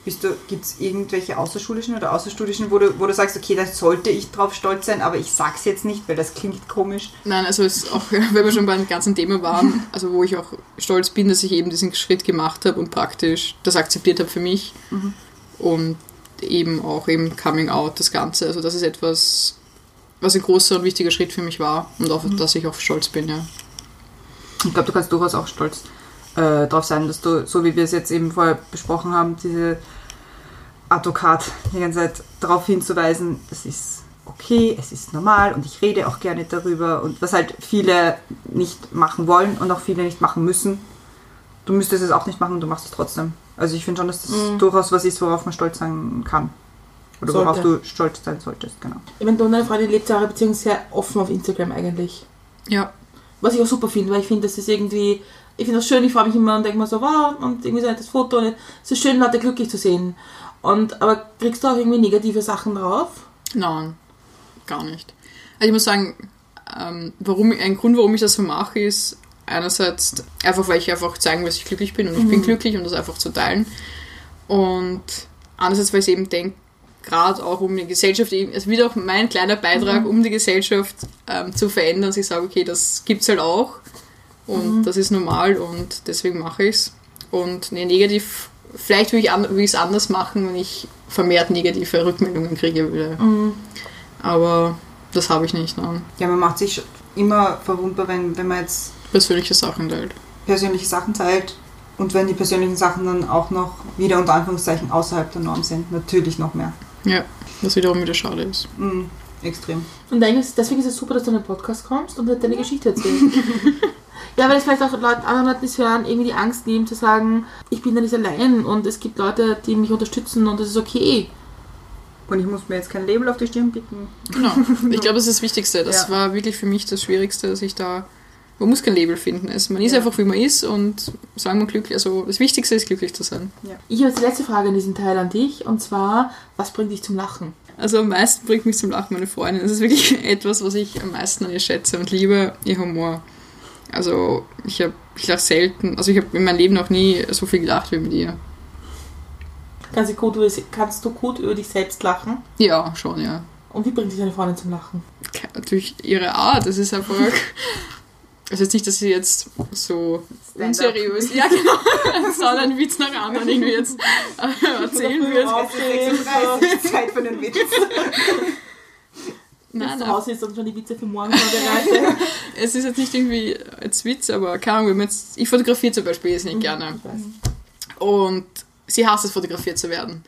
bist du, gibt es irgendwelche außerschulischen oder außerstudischen, wo du, wo du sagst, okay, da sollte ich drauf stolz sein, aber ich sag's jetzt nicht, weil das klingt komisch. Nein, also es auch, *laughs* wenn wir schon beim ganzen Thema waren, also wo ich auch stolz bin, dass ich eben diesen Schritt gemacht habe und praktisch das akzeptiert habe für mich. Und eben auch eben Coming Out, das Ganze. Also das ist etwas, was ein großer und wichtiger Schritt für mich war und auf das ich auch stolz bin, ja. Ich glaube, du kannst durchaus auch stolz äh, drauf sein, dass du, so wie wir es jetzt eben vorher besprochen haben, diese Advokat die ganze Zeit darauf hinzuweisen, das ist okay, es ist normal und ich rede auch gerne darüber und was halt viele nicht machen wollen und auch viele nicht machen müssen. Du müsstest es auch nicht machen, du machst es trotzdem. Also ich finde schon, dass das durchaus was ist, worauf man stolz sein kann. Oder worauf Sollte. du stolz sein solltest, genau. Ich meine, deine Freundin lebt eure Beziehung sehr offen auf Instagram eigentlich. Ja, Was ich auch super finde, weil ich finde, das ist irgendwie, ich finde das schön, ich freue mich immer und denke mir so, wow, und irgendwie so ein nettes Foto und es ist schön, Leute glücklich zu sehen. Und, aber kriegst du auch irgendwie negative Sachen drauf? nein, gar nicht. Also ich muss sagen, ähm, warum, ein Grund, warum ich das so mache, ist einerseits einfach, weil ich einfach zeigen will, dass ich glücklich bin und ich bin glücklich und das einfach zu teilen. Und andererseits, weil ich eben denke, gerade auch um die Gesellschaft, es wird auch mein kleiner Beitrag, um die Gesellschaft ähm, zu verändern, ich sage, okay, das gibt es halt auch und das ist normal und deswegen mache ich es. Und nee, negativ, vielleicht würde ich es anders machen, wenn ich vermehrt negative Rückmeldungen kriege würde. Aber das habe ich nicht. Nein. Ja, man macht sich immer verwundbar, wenn, wenn man jetzt Persönliche Sachen teilt. persönliche Sachen teilt und wenn die persönlichen Sachen dann auch noch wieder unter Anführungszeichen außerhalb der Norm sind, natürlich noch mehr. Ja, was wiederum wieder schade ist. Mhm. Extrem. Und eigentlich, deswegen ist es super, dass du in den Podcast kommst und halt deine Geschichte erzählst. *laughs* ja, weil es vielleicht auch Leuten, anderen Leuten, die es hören, irgendwie die Angst nehmen, zu sagen, ich bin da nicht allein und es gibt Leute, die mich unterstützen und das ist okay. Und ich muss mir jetzt kein Label auf die Stirn picken. Genau. Ich *laughs* glaube, das ist das Wichtigste. Das Ja. war wirklich für mich das Schwierigste, dass ich da. Man muss kein Label finden. Es, man ist Ja. einfach, wie man ist und sagen wir glücklich. Also das Wichtigste ist, glücklich zu sein. Ich habe jetzt die letzte Frage in diesem Teil an dich und zwar, was bringt dich zum Lachen? Also am meisten bringt mich zum Lachen meine Freundin. Das ist wirklich *laughs* etwas, was ich am meisten an ihr schätze und liebe, ihr Humor. Also ich habe, ich lache selten. Also ich habe in meinem Leben noch nie so viel gelacht wie mit ihr. Kannst du, gut über, kannst du gut über dich selbst lachen? Ja, schon, ja. Und wie bringt dich deine Freundin zum Lachen? Durch ihre Art. Das ist einfach. *laughs* Also jetzt nicht, dass sie jetzt so Stand-up. unseriös, ja genau, *laughs* sondern einen Witz nach anderen irgendwie jetzt äh, erzählen wird. Es ist Zeit für den Witz. Nein, nein, Hause ist und schon die Witze für morgen vorbereitet. *laughs* es ist jetzt nicht irgendwie als Witz, aber keine Ahnung, wenn man jetzt, ich fotografiere zum Beispiel jetzt nicht gerne. Ich weiß. Und sie hasst es, fotografiert zu werden.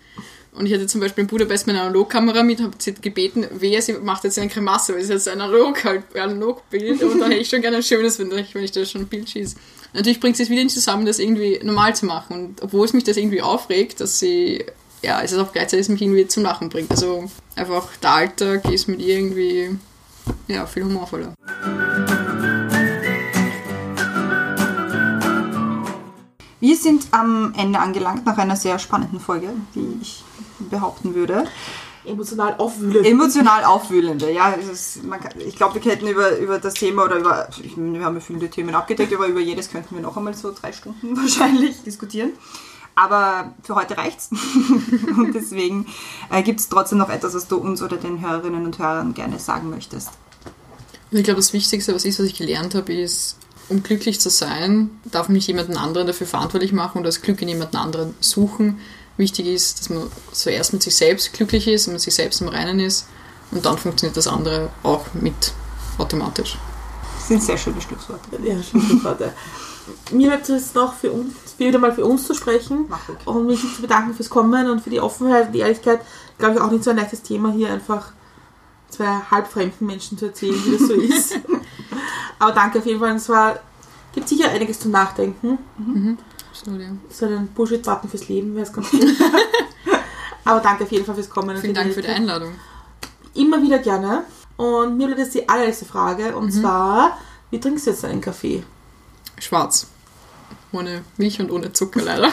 Und ich hatte zum Beispiel in Budapest meine Analogkamera mit, habe sie gebeten, wer sie macht jetzt eine Grimasse, weil es jetzt ein Analog halt, Analogbild und da hätte ich schon gerne ein schönes, wenn ich, wenn ich da schon ein Bild schieße. Natürlich bringt sie es wieder nicht zusammen, das irgendwie normal zu machen. Und obwohl es mich das irgendwie aufregt, dass sie, ja, es ist auch gleichzeitig, mich irgendwie zum Lachen bringt. Also einfach der Alltag ist mit ihr irgendwie, ja, viel humorvoller. Wir sind am Ende angelangt nach einer sehr spannenden Folge, wie ich behaupten würde. Emotional aufwühlen. Emotional aufwühlende, ja. Es ist, man kann, ich glaube, wir könnten über, über das Thema oder über, ich, meine, wir haben ja viele Themen abgedeckt, aber über jedes könnten wir noch einmal so drei Stunden *laughs* wahrscheinlich diskutieren. Aber für heute reicht's. *laughs* und deswegen äh, gibt es trotzdem noch etwas, was du uns oder den Hörerinnen und Hörern gerne sagen möchtest. Und ich glaube, das Wichtigste, was ist, was ich gelernt habe, ist, um glücklich zu sein, darf mich jemand anderen dafür verantwortlich machen und das Glück in jemand anderen suchen. Wichtig ist, dass man zuerst mit sich selbst glücklich ist und mit sich selbst im Reinen ist und dann funktioniert das andere auch mit automatisch. Das sind sehr schöne Schlussworte. *laughs* Ja, schön, Warte. Mir bleibt es jetzt noch für uns, wieder mal für uns zu sprechen Mach ruhig. und mich zu bedanken fürs Kommen und für die Offenheit und die Ehrlichkeit. Glaube ich auch nicht so ein leichtes Thema hier einfach zwei halbfremden Menschen zu erzählen, wie das so *laughs* ist. Aber danke auf jeden Fall. Es war, gibt sicher einiges zum Nachdenken. Absolut, ja. So einen Bullshit-Button fürs Leben wäre es ganz gut. *laughs* Aber danke auf jeden Fall fürs Kommen. Vielen Dank für die Einladung. Immer wieder gerne. Und mir bleibt jetzt die allerletzte Frage. Und zwar, wie trinkst du jetzt deinen Kaffee? Schwarz. Ohne Milch und ohne Zucker leider.